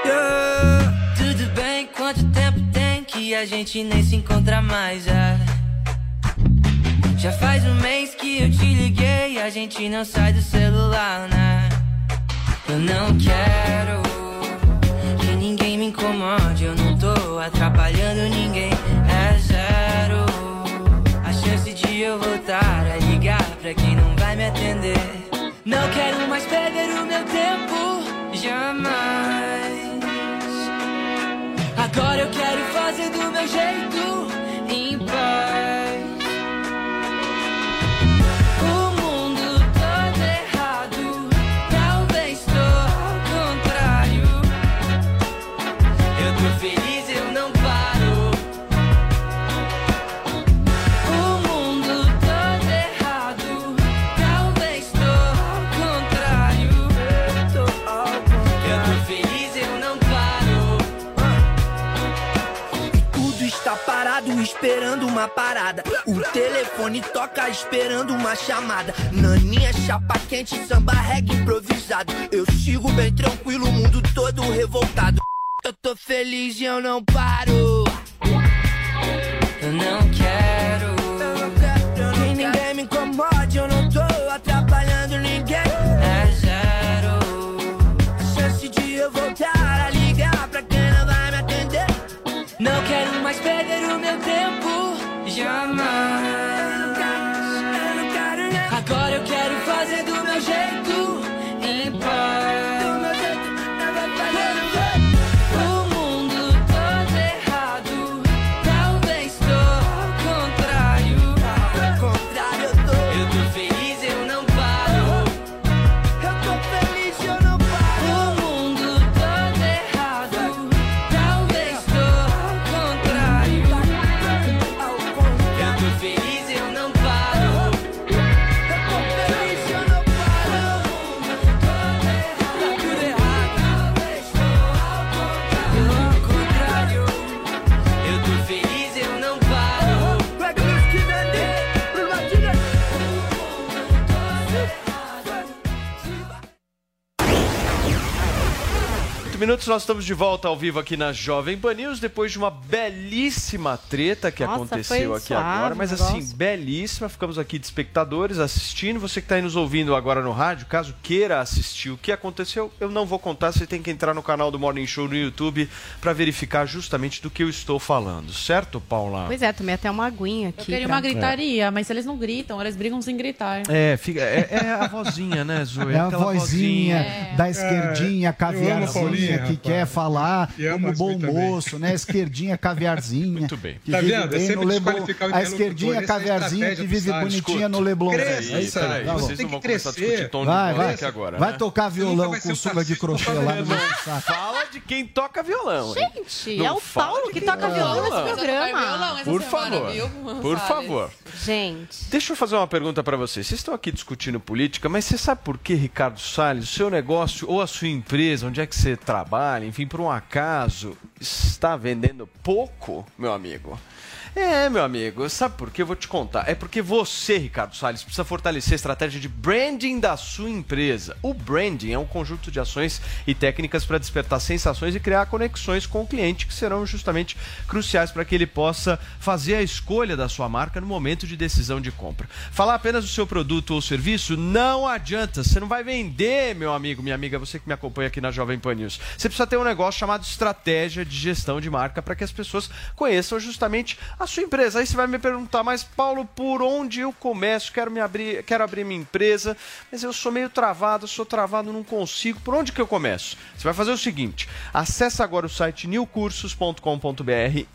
Yeah. Tudo bem, quanto tempo tem que a gente nem se encontra mais? Já, já faz um mês que eu te liguei, a gente não sai do celular, né? Eu não quero que ninguém me incomode, eu não tô atrapalhando ninguém, é zero. A chance de eu voltar a ligar pra quem não vai me atender. Não quero mais perder o meu tempo, jamais. Agora eu quero fazer do meu jeito, uma parada. O telefone toca esperando uma chamada. Naninha, chapa quente, samba reggae improvisado. Eu sigo bem tranquilo, o mundo todo revoltado. Eu tô feliz e eu não paro. Eu não quero. Minutos, nós estamos de volta ao vivo aqui na Jovem Pan News, depois de uma belíssima treta que Nossa, aconteceu aqui suave agora, mas negócio. assim, belíssima. Ficamos aqui de espectadores assistindo. Você que está aí nos ouvindo agora no rádio, caso queira assistir o que aconteceu, eu não vou contar, você tem que entrar no canal do Morning Show no YouTube para verificar justamente do que eu estou falando, certo, Paula? Pois é, tomei até uma aguinha aqui. Eu queria pra- uma gritaria, mas se eles não gritam, eles brigam sem gritar. É, fica, é, é a vozinha, né, Zoe? É a Aquela vozinha da esquerdinha, É, caviarzinha, que rapaz. quer falar como bom também. moço, né? Esquerdinha, caviarzinha. Muito bem. Que Tá vive vendo? É bem no Leblon. A esquerdinha, é caviarzinha, que vive Salles. bonitinha no. Leblon. Cresce, É isso aí. peraí, Tá vocês não vão começar a discutir tom de Vai, voz vai. aqui agora, Vai né? tocar violão com suga de crochê lá no. Fala de quem toca violão. Gente, Não é o Paulo de que toca violão nesse violão. programa. Por favor. Por favor. Gente. Deixa eu fazer uma pergunta pra vocês. Vocês estão aqui discutindo política, mas você sabe por que, Ricardo Salles, o seu negócio ou a sua empresa, onde é que você trabalha, enfim, por um acaso, está vendendo pouco, meu amigo? É, meu amigo, sabe por quê? Eu vou te contar. É porque você, Ricardo Salles, precisa fortalecer a estratégia de branding da sua empresa. O branding é um conjunto de ações e técnicas para despertar sensações e criar conexões com o cliente que serão justamente cruciais para que ele possa fazer a escolha da sua marca no momento de decisão de compra. Falar apenas do seu produto ou serviço não adianta. Você não vai vender, meu amigo, minha amiga, você que me acompanha aqui na Jovem Pan News. Você precisa ter um negócio chamado estratégia de gestão de marca para que as pessoas conheçam justamente a sua empresa. Aí você vai me perguntar, mas Paulo, por onde eu começo? Quero me abrir, quero abrir minha empresa, mas eu sou meio travado, sou travado, não consigo. Por onde que eu começo? Você vai fazer o seguinte: acessa agora o site newcursos.com.br,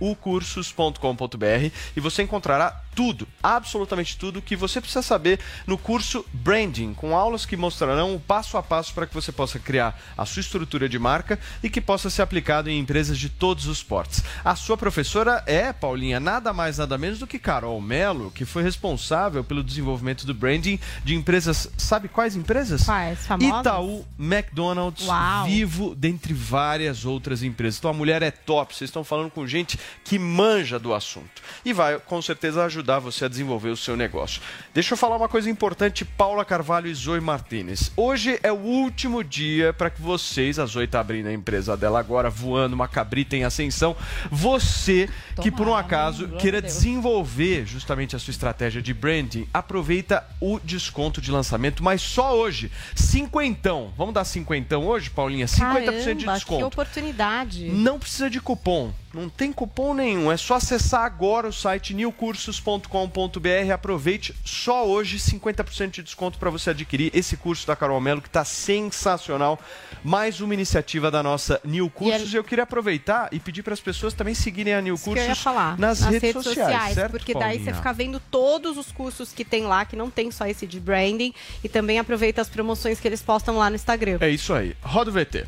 niucursos.com.br e você encontrará tudo, absolutamente tudo que você precisa saber no curso Branding, com aulas que mostrarão o passo a passo para que você possa criar a sua estrutura de marca e que possa ser aplicado em empresas de todos os portes. A sua professora é, Paulinha, nada mais nada menos do que Carol Melo, que foi responsável pelo desenvolvimento do branding de empresas, sabe quais empresas? Quais? Famosas? Itaú, McDonald's, Uau. Vivo, dentre várias outras empresas. Então a mulher é top, vocês estão falando com gente que manja do assunto. E vai com certeza ajudar ajudar você a desenvolver o seu negócio. Deixa eu falar uma coisa importante, Paula Carvalho e Zoe Martinez. Hoje é o último dia para que vocês, a Zoe está abrindo a empresa dela agora, voando, uma cabrita em ascensão, você que por um acaso queira desenvolver justamente a sua estratégia de branding, aproveita o desconto de lançamento, mas só hoje, cinquentão. Vamos dar cinquentão hoje, Paulinha? 50% de desconto. Que oportunidade. Não precisa de cupom. Não tem cupom nenhum. É só acessar agora o site newcursos.com.br. Aproveite só hoje 50% de desconto para você adquirir esse curso da Carol Melo que está sensacional. Mais uma iniciativa da nossa New Cursos. E eu queria aproveitar e pedir para as pessoas também seguirem a New Isso Cursos falar. nas, redes, sociais, certo, porque daí você Paulinha? fica vendo todos os cursos que tem lá, que não tem só esse de branding, e também aproveita as promoções que eles postam lá no Instagram. É isso aí. Roda o VT.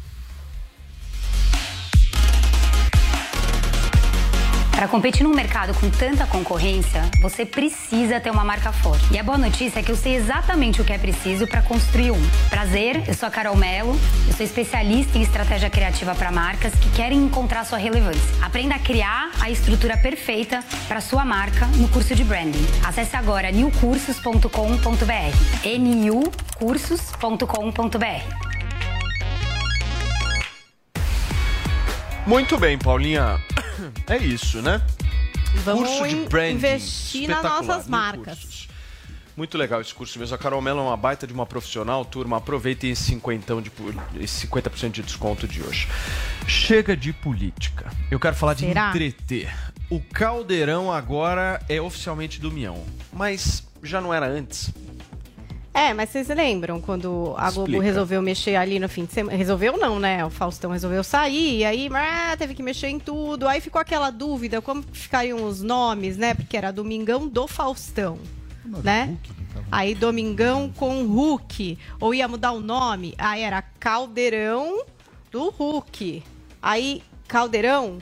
Para competir num mercado com tanta concorrência, você precisa ter uma marca forte. E a boa notícia é que eu sei exatamente o que é preciso para construir um. Prazer, eu sou a Carol Melo, eu sou especialista em estratégia criativa para marcas que querem encontrar sua relevância. Aprenda a criar a estrutura perfeita para sua marca no curso de branding. Acesse agora newcursos.com.br. niucursos.com.br. Muito bem, Paulinha. <coughs> É isso, né? Vamos curso de in- branding. investir nas nossas marcas. Cursos. Muito legal esse curso mesmo. A Carol Mello é uma baita de uma profissional, turma. Aproveitem esse, cinquentão de, pu- esse 50% de desconto de hoje. Chega de política. Eu quero falar de Será? entreter. O caldeirão agora é oficialmente do Mião. Mas já não era antes. É, mas vocês lembram quando a Globo Explica. resolveu mexer ali no fim de semana? Resolveu não, né? O Faustão resolveu sair, e aí ah, teve que mexer em tudo. Aí ficou aquela dúvida, como ficariam os nomes, né? Porque era Domingão do Faustão, né? Aí Domingão com Hulk. Ou ia mudar o nome, aí era Caldeirão do Hulk. Aí Caldeirão,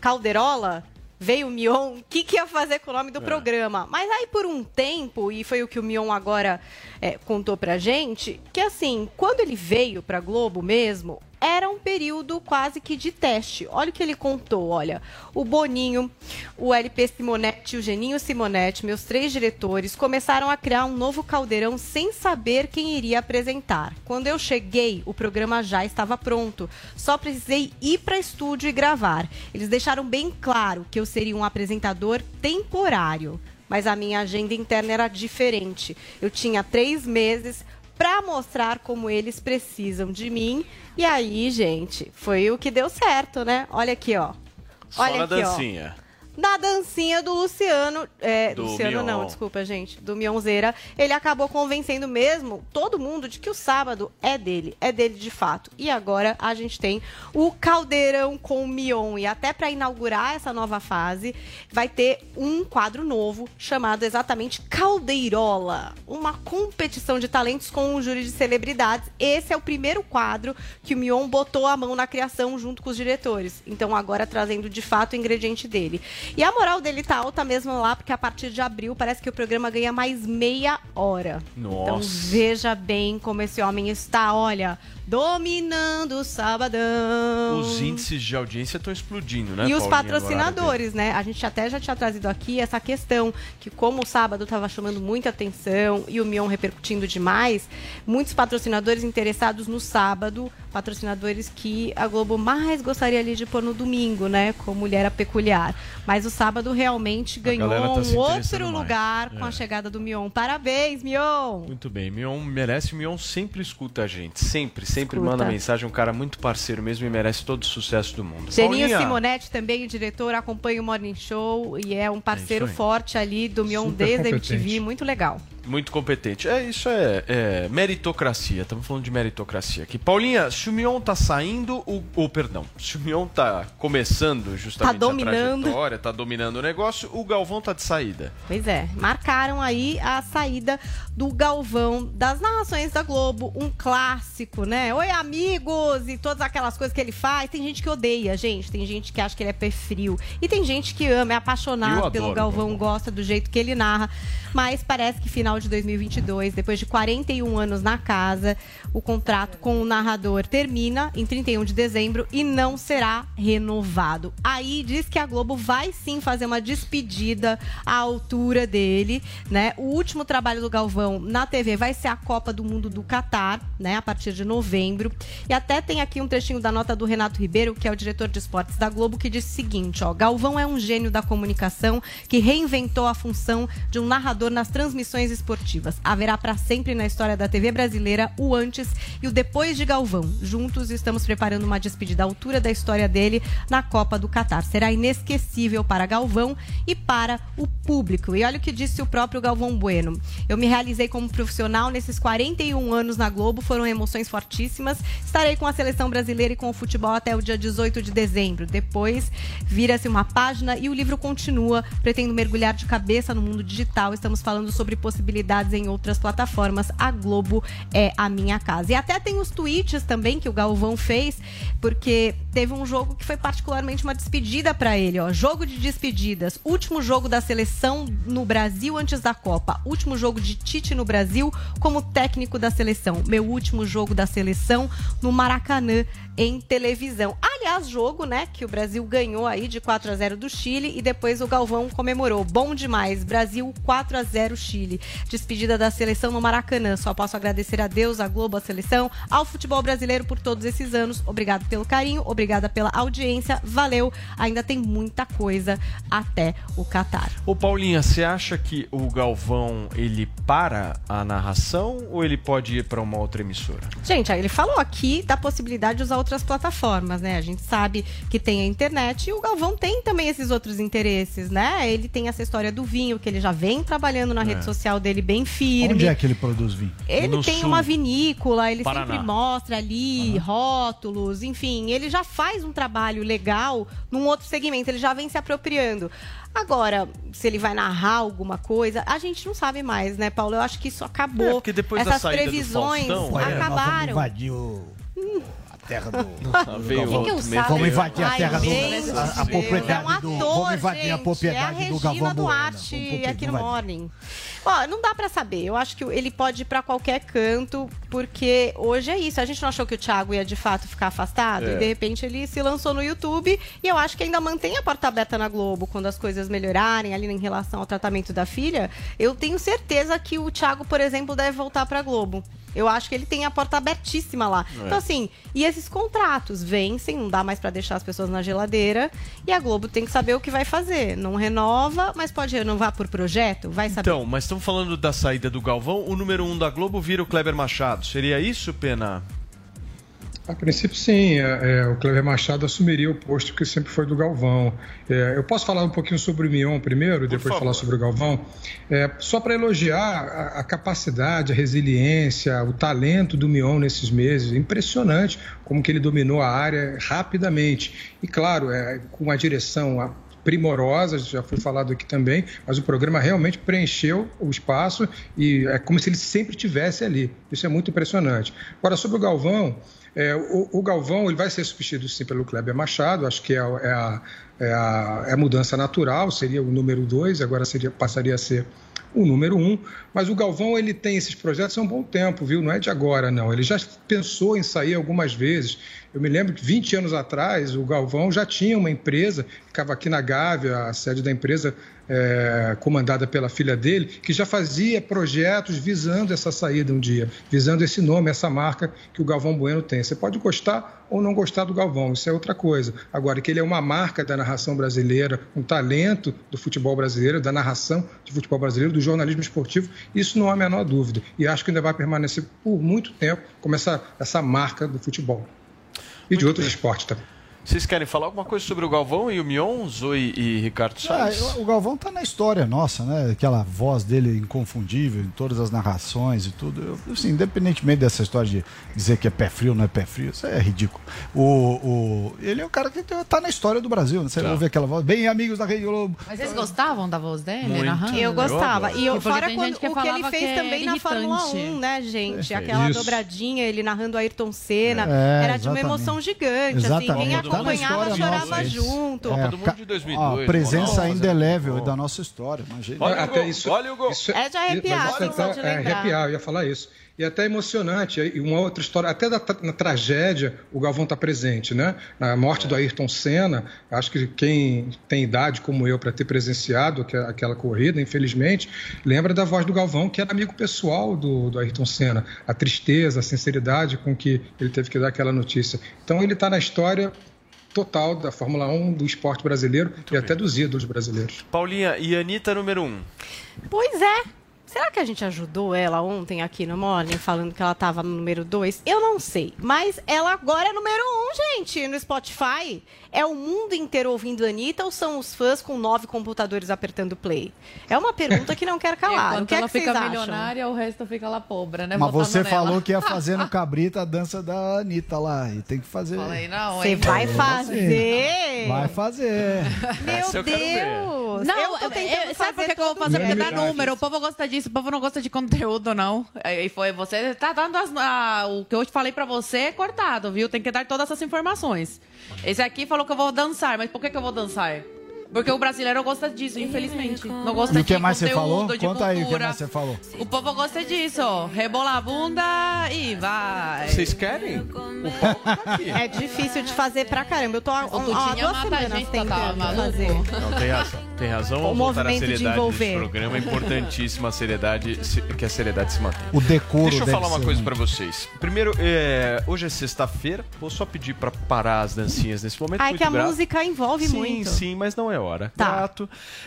Calderola, veio o Mion, o que, que ia fazer com o nome do É. programa? Mas aí por um tempo, e foi o que o Mion agora é, contou pra gente, que assim, quando ele veio pra Globo mesmo, era um período quase que de teste. Olha o que ele contou, olha. O Boninho, o LP Simonetti o Geninho Simonetti, meus três diretores, começaram a criar um novo caldeirão sem saber quem iria apresentar. Quando eu cheguei, o programa já estava pronto. Só precisei ir para estúdio e gravar. Eles deixaram bem claro que eu seria um apresentador temporário. Mas a minha agenda interna era diferente. Eu tinha três meses para mostrar como eles precisam de mim. E aí, gente, foi o que deu certo, né? Olha aqui, ó. Só Olha na aqui, ó na dancinha do Luciano. É, Do Luciano não, Mion. desculpa, gente. Do Mionzeira. Ele acabou convencendo mesmo todo mundo de que o sábado é dele. É dele de fato. E agora a gente tem o Caldeirão com o Mion. E até para inaugurar essa nova fase, vai ter um quadro novo chamado exatamente Caldeirola. Uma competição de talentos com um júri de celebridades. Esse é o primeiro quadro que o Mion botou a mão na criação junto com os diretores. Então agora trazendo de fato o ingrediente dele. E a moral dele tá alta mesmo lá, porque a partir de abril parece que o programa ganha mais meia hora. Então Nossa. veja bem como esse homem está, olha, dominando o sabadão. Os índices de audiência estão explodindo, né? E os Paulinha, horário patrocinadores, né? A gente até já tinha trazido aqui essa questão que como o sábado estava chamando muita atenção e o Mion repercutindo demais, muitos patrocinadores interessados no sábado, patrocinadores que a Globo mais gostaria ali de pôr no domingo, né? Com Mulher a Peculiar. Mas o sábado realmente ganhou tá um outro mais. lugar com É. a chegada do Mion. Parabéns, Mion! Muito bem, Mion merece, Mion sempre escuta a gente, sempre, sempre Escuta. manda mensagem, um cara muito parceiro mesmo e merece todo o sucesso do mundo. Geninho Paulinha, Simonetti também, o diretor, acompanha o Morning Show e é um parceiro aí. forte ali do Mion desde a. MTV, muito legal. Muito competente. É, isso é, é meritocracia, estamos falando de meritocracia aqui. Paulinha, se o Mion tá saindo, o, o perdão, se o Mion tá começando justamente Tá dominando. a trajetória, tá dominando o negócio, o Galvão tá de saída. Pois é, marcaram aí a saída do Galvão das narrações da Globo, um clássico, né? Oi, amigos! E todas aquelas coisas que ele faz. Tem gente que odeia, gente. Tem gente que acha que ele é pé frio. E tem gente que ama, é apaixonado pelo Galvão, gosta do jeito que ele narra. mas parece que final de 2022, depois de 41 anos na casa, o contrato com o narrador termina em 31 de dezembro e não será renovado. Aí diz que a Globo vai sim fazer uma despedida à altura dele, né? O último trabalho do Galvão na TV vai ser a Copa do Mundo do Catar, né, a partir de novembro. E até tem aqui um trechinho da nota do Renato Ribeiro, que é o diretor de esportes da Globo, que diz o seguinte, ó: Galvão é um gênio da comunicação que reinventou a função de um narrador nas transmissões esportivas. Haverá para sempre na história da TV brasileira o antes e o depois de Galvão. Juntos estamos preparando uma despedida à altura da história dele na Copa do Catar. Será inesquecível para Galvão e para o público. E olha o que disse o próprio Galvão Bueno. Eu me realizei como profissional nesses 41 anos na Globo, foram emoções fortíssimas. Estarei com a seleção brasileira e com o futebol até o dia 18 de dezembro. Depois vira-se uma página e o livro continua. Pretendo mergulhar de cabeça no mundo digital. Estamos falando sobre possibilidades em outras plataformas. A Globo é a minha casa. E até tem os tweets também que o Galvão fez, porque teve um jogo que foi particularmente uma despedida para ele, ó. Jogo de despedidas. Último jogo da seleção no Brasil antes da Copa. Último jogo de Tite no Brasil como técnico da seleção. Meu último jogo da seleção no Maracanã em televisão. Aliás, jogo, né, que o Brasil ganhou aí de 4 a 0 do Chile e depois o Galvão comemorou. Bom demais. Brasil 4 a 0 Chile. Despedida da seleção no Maracanã. Só posso agradecer a Deus, a Globo, a seleção, ao futebol brasileiro por todos esses anos. Obrigado pelo carinho, obrigada pela audiência. Valeu. Ainda tem muita coisa até o Catar. Ô Paulinha, você acha que o Galvão ele para a narração ou ele pode ir para uma outra emissora? Gente, ele falou aqui da possibilidade de usar outras plataformas, né? A gente sabe que tem a internet e o Galvão tem também esses outros interesses, né? Ele tem essa história do vinho, que ele já vem trabalhando na É. rede social dele bem firme. Onde é que ele produz vinho? Ele tem uma vinícola, ele Paraná. sempre mostra ali rótulos, enfim, ele já faz um trabalho legal num outro segmento, ele já vem se apropriando. Agora, se ele vai narrar alguma coisa, a gente não sabe mais, né, Paulo? Eu acho que isso acabou. É, porque depois da Essas previsões Faustão, é. acabaram. invadir o... a terra do... Galvão. Vamos invadir a terra do... A, propriedade é um do... ator, Vamos invadir a propriedade é do Galvão Regina Bueno. Duarte aqui no Morning. Ó, não dá pra saber. Eu acho que ele pode ir pra qualquer canto, porque hoje é isso. A gente não achou que o Thiago ia de fato ficar afastado É. e de repente ele se lançou no YouTube e eu acho que ainda mantém a porta aberta na Globo quando as coisas melhorarem ali em relação ao tratamento da filha. Eu tenho certeza que o Thiago, por exemplo, deve voltar pra Globo. Eu acho que ele tem a porta abertíssima lá. É. Então, assim, e esses contratos vencem, não dá mais pra deixar as pessoas na geladeira. E a Globo tem que saber o que vai fazer. Não renova, mas pode renovar por projeto? Vai saber. Então, mas estamos falando da saída do Galvão. O número um da Globo vira o Kleber Machado. Seria isso, Pena? A princípio, sim. É, é, o Cleber Machado assumiria o posto que sempre foi do Galvão. É, eu posso falar um pouquinho sobre o Mion primeiro, depois falar sobre o Galvão? É, só para elogiar a, a capacidade, a resiliência, o talento do Mion nesses meses. Impressionante como que ele dominou a área rapidamente. E, claro, é, com uma direção a- primorosa, já foi falado aqui também, mas o programa realmente preencheu o espaço e é como se ele sempre tivesse ali. Isso é muito impressionante. Agora, sobre o Galvão, é, o, o Galvão ele vai ser substituído sim pelo Kleber Machado, acho que é, é a, é, a, é a mudança natural, seria o número dois, agora seria, passaria a ser o número um. Mas o Galvão ele tem esses projetos há um bom tempo, viu? Não é de agora, não. Ele já pensou em sair algumas vezes. Eu me lembro que 20 anos atrás o Galvão já tinha uma empresa, ficava aqui na Gávea, a sede da empresa é, comandada pela filha dele, que já fazia projetos visando essa saída um dia, visando esse nome, essa marca que o Galvão Bueno tem. Você pode gostar ou não gostar do Galvão, isso é outra coisa. Agora, que ele é uma marca da narração brasileira, um talento do futebol brasileiro, da narração de futebol brasileiro, do jornalismo esportivo, isso não há a menor dúvida. E acho que ainda vai permanecer por muito tempo como essa, essa marca do futebol. E de outros esportes também. Vocês querem falar alguma coisa sobre o Galvão e o Mion, Zoe e Ricardo Ah, Salles? o Galvão tá na história nossa, né? Aquela voz dele inconfundível em todas as narrações e tudo. Eu, assim, independentemente dessa história de dizer que é pé frio ou não é pé frio, isso é ridículo. O, o, ele é o cara que tá na história do Brasil, né? Você Tá. ouve aquela voz, bem amigos da Rede Globo. Mas vocês gostavam da voz dele Muito. Eu gostava. E eu, fora quando, o que ele fez é também na Fórmula irritante. 1, né, gente? É, Aquela isso. dobradinha, ele narrando Ayrton Senna. É, era de uma exatamente. emoção gigante. Exatamente. Assim, quem Copa do acompanhava, história chorava nossa. junto. É, do Mundo de 2002, ó, presença nossa, indelével da nossa história, imagina. Olha o Até gol, isso- olha o gol. isso- É de Mas arrepiar, isso só até- de é, lembrar. arrepiar, eu ia falar isso. E até emocionante. E uma outra história, até da, na tragédia, o Galvão está presente, né? Na morte do Ayrton Senna, acho que quem tem idade como eu para ter presenciado aque- aquela corrida, infelizmente, lembra da voz do Galvão, que era amigo pessoal do, do Ayrton Senna. A tristeza, a sinceridade com que ele teve que dar aquela notícia. Então ele está na história total da Fórmula 1, do esporte brasileiro e até dos ídolos brasileiros. Paulinha, e Anitta número 1? Um. Pois é. Será que a gente ajudou ela ontem aqui no Morning, falando que ela tava no número 2? Eu não sei. Mas ela agora é número 1, um, gente, no Spotify. É o mundo inteiro ouvindo a Anitta ou são os fãs com nove computadores apertando play? É uma pergunta que não quer <laughs> calar. o Enquanto que é ela que vocês fica acham? milionária, o resto fica lá pobre, né? Mas você nela. falou que ia fazer no <laughs> cabrito a dança da Anitta lá. E tem que fazer. Falei, não, Você vai É, fazer? Vai fazer. Meu. Deus! Não, eu tô eu- tentando eu- sabe por fazer que, que eu vou fazer? Porque dá número. O povo gosta disso, o povo não gosta de conteúdo, não. Aí foi você. Tá dando as- a- o que eu te falei pra você é cortado, viu? Tem que dar todas essas informações. Esse aqui falou que eu vou dançar, mas por que, que eu vou dançar? Porque o brasileiro gosta disso, infelizmente. Não gosta E o de que mais você falou? Conta aí o que mais você falou. O povo gosta disso, ó. Rebola a bunda e vai. Vocês querem? É difícil de fazer pra caramba. Eu tô há, O duas semanas tá, tá tentando fazer. Não, tem razão. Tem razão. O Vamos voltar à movimento de seriedade envolver. desse programa. É importantíssima a seriedade, se- que a seriedade se mantenha. O decoro Deixa eu falar uma coisa muito. pra vocês. Primeiro, é, hoje é sexta-feira. Vou só pedir pra parar as dancinhas nesse momento. Ai, muito que a grato. música envolve sim, muito. Sim, mas não é hora. Tá.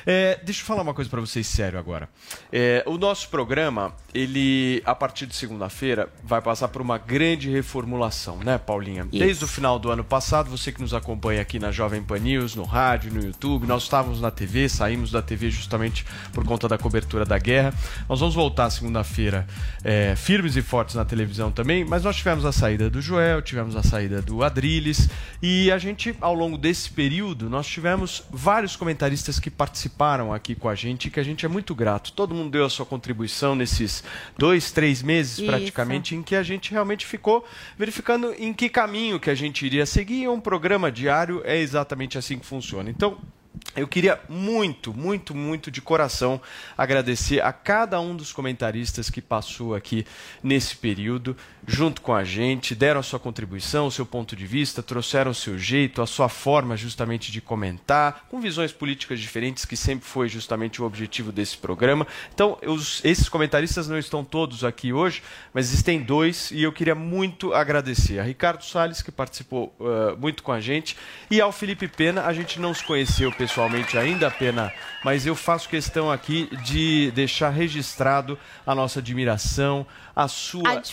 É, deixa eu falar uma coisa pra vocês sério agora. É, o nosso programa, ele, a partir de segunda-feira, vai passar por uma grande reformulação, né, Paulinha? Isso. Desde o final do ano passado, você que nos acompanha aqui na Jovem Pan News, no rádio, no YouTube, nós estávamos na TV, saímos da TV justamente por conta da cobertura da guerra. Nós vamos voltar segunda-feira é, firmes e fortes na televisão também, mas nós tivemos a saída do Joel, tivemos a saída do Adriles e a gente, ao longo desse período, nós tivemos vários comentaristas que participaram aqui com a gente que a gente é muito grato. Todo mundo deu a sua contribuição nesses dois, três meses Isso. praticamente em que a gente realmente ficou verificando em que caminho que a gente iria seguir. Um programa diário é exatamente assim que funciona. Então, eu queria muito, muito, muito de coração agradecer a cada um dos comentaristas que passou aqui nesse período, junto com a gente, deram a sua contribuição, o seu ponto de vista, trouxeram o seu jeito, a sua forma justamente de comentar, com visões políticas diferentes, que sempre foi justamente o objetivo desse programa. Então, os- esses comentaristas não estão todos aqui hoje, mas existem dois e eu queria muito agradecer a Ricardo Salles, que participou eh, muito com a gente, e ao Felipe Pena. A gente não se conheceu pessoalmente ainda, Pena, mas eu faço questão aqui de deixar registrado a nossa admiração, a sua A gente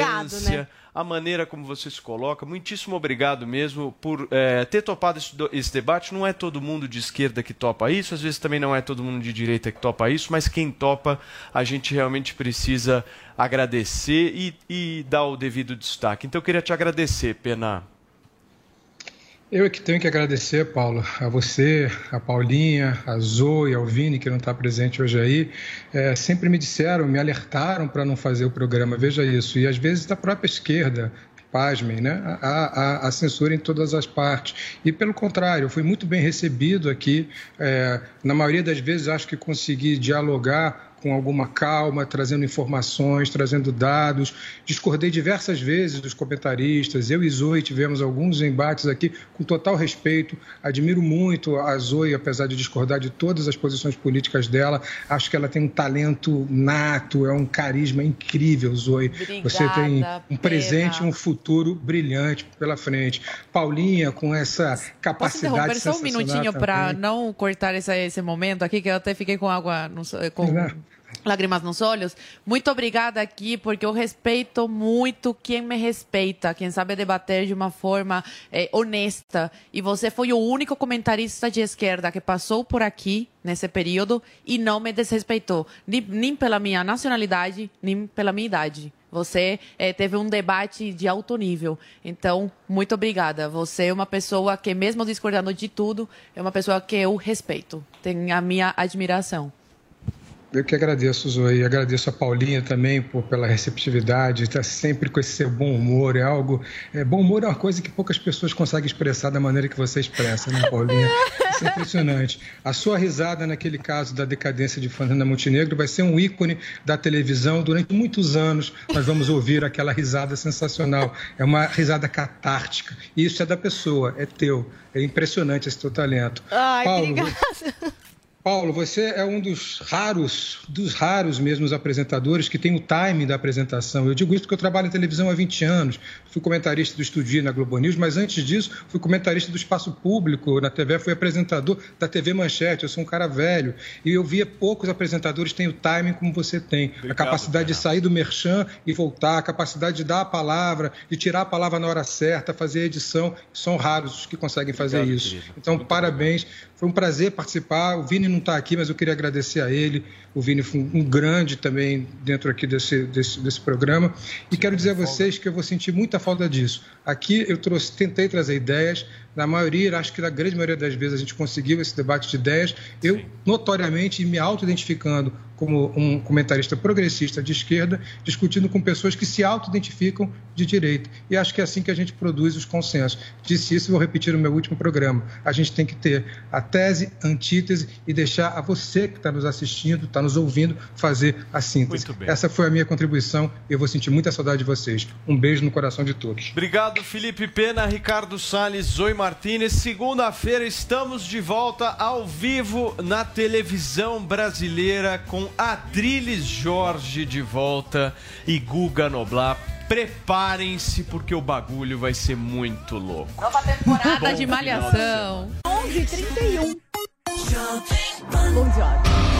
elegância né? a maneira como você se coloca. Muitíssimo obrigado mesmo por eh, ter topado esse, esse debate. Não é todo mundo de esquerda que topa isso, às vezes também não é todo mundo de direita que topa isso, mas quem topa, a gente realmente precisa agradecer e, e dar o devido destaque. Então eu queria te agradecer, Pena. Eu é que tenho que agradecer, Paulo, a você, a Paulinha, a Zoe, ao Vini, que não está presente hoje aí. É, sempre me disseram, me alertaram para não fazer o programa, veja isso. E às vezes da própria esquerda, pasmem, né? Há, há- há censura em todas as partes. E pelo contrário, eu fui muito bem recebido aqui. É, na maioria das vezes, acho que consegui dialogar com alguma calma, trazendo informações, trazendo dados. Discordei diversas vezes dos comentaristas. Eu e Zoe tivemos alguns embates aqui com total respeito. Admiro muito a Zoe, apesar de discordar de todas as posições políticas dela. Acho que ela tem um talento nato, é um carisma incrível, Zoe. Você tem um presente e um futuro brilhante pela frente. Paulinha, com essa Posso capacidade interromper só um sensacional minutinho para não cortar esse, esse momento aqui, que eu até fiquei com água, com lágrimas nos olhos. Muito obrigada aqui, porque eu respeito muito quem me respeita, quem sabe debater de uma forma eh, honesta. E você foi o único comentarista de esquerda que passou por aqui nesse período e não me desrespeitou, nem, nem pela minha nacionalidade, nem pela minha idade. Você eh, teve um debate de alto nível. Então, muito obrigada. Você é uma pessoa que, mesmo discordando de tudo, é uma pessoa que eu respeito. Tem a minha admiração. Eu que agradeço, Zoe. Agradeço a Paulinha também por, pela receptividade, está sempre com esse seu bom humor. É algo. É, bom humor é uma coisa que poucas pessoas conseguem expressar da maneira que você expressa, né, Paulinha? Isso é impressionante. A sua risada, naquele caso da decadência de Fernanda Montenegro, vai ser um ícone da televisão durante muitos anos. Nós vamos ouvir aquela risada sensacional. É uma risada catártica. E isso é da pessoa, é teu. É impressionante esse teu talento. Ai, Paulo, obrigada. Paulo, você é um dos raros, dos raros mesmo apresentadores que tem o time da apresentação. Eu digo isso porque eu trabalho em televisão há 20 anos. Fui comentarista do Estúdio na Globo News, mas antes disso fui comentarista do Espaço Público na TV, fui apresentador da TV Manchete. Eu sou um cara velho e eu via poucos apresentadores têm o timing como você tem. a capacidade de sair do merchan e voltar, a capacidade de dar a palavra, de tirar a palavra na hora certa, fazer a edição. São raros os que conseguem fazer Obrigado, isso. querido. Então, parabéns. Foi um prazer participar. O Vini não está aqui, mas eu queria agradecer a ele. O Vini foi um grande também dentro aqui desse, desse, desse programa. E quero dizer a vocês que eu vou sentir muita falta disso. Aqui eu trouxe, tentei trazer ideias. Na maioria, acho que na grande maioria das vezes a gente conseguiu esse debate de ideias. Eu, notoriamente, me auto-identificando como um comentarista progressista de esquerda, discutindo com pessoas que se auto-identificam de direita. E acho que é assim que a gente produz os consensos. Disse isso e vou repetir no meu último programa. A gente tem que ter a tese, a antítese e deixar a você que está nos assistindo, está nos ouvindo, fazer a síntese. Muito bem. Essa foi a minha contribuição e eu vou sentir muita saudade de vocês. Um beijo no coração de todos. Obrigado, Felipe Pena, Ricardo Salles, Zoe Martinez. Segunda-feira estamos de volta ao vivo na televisão brasileira com Adriles Jorge de volta e Guga Noblar. Preparem-se porque o bagulho vai ser muito louco. Nova temporada Bom de Malhação. 11h31. Bom dia.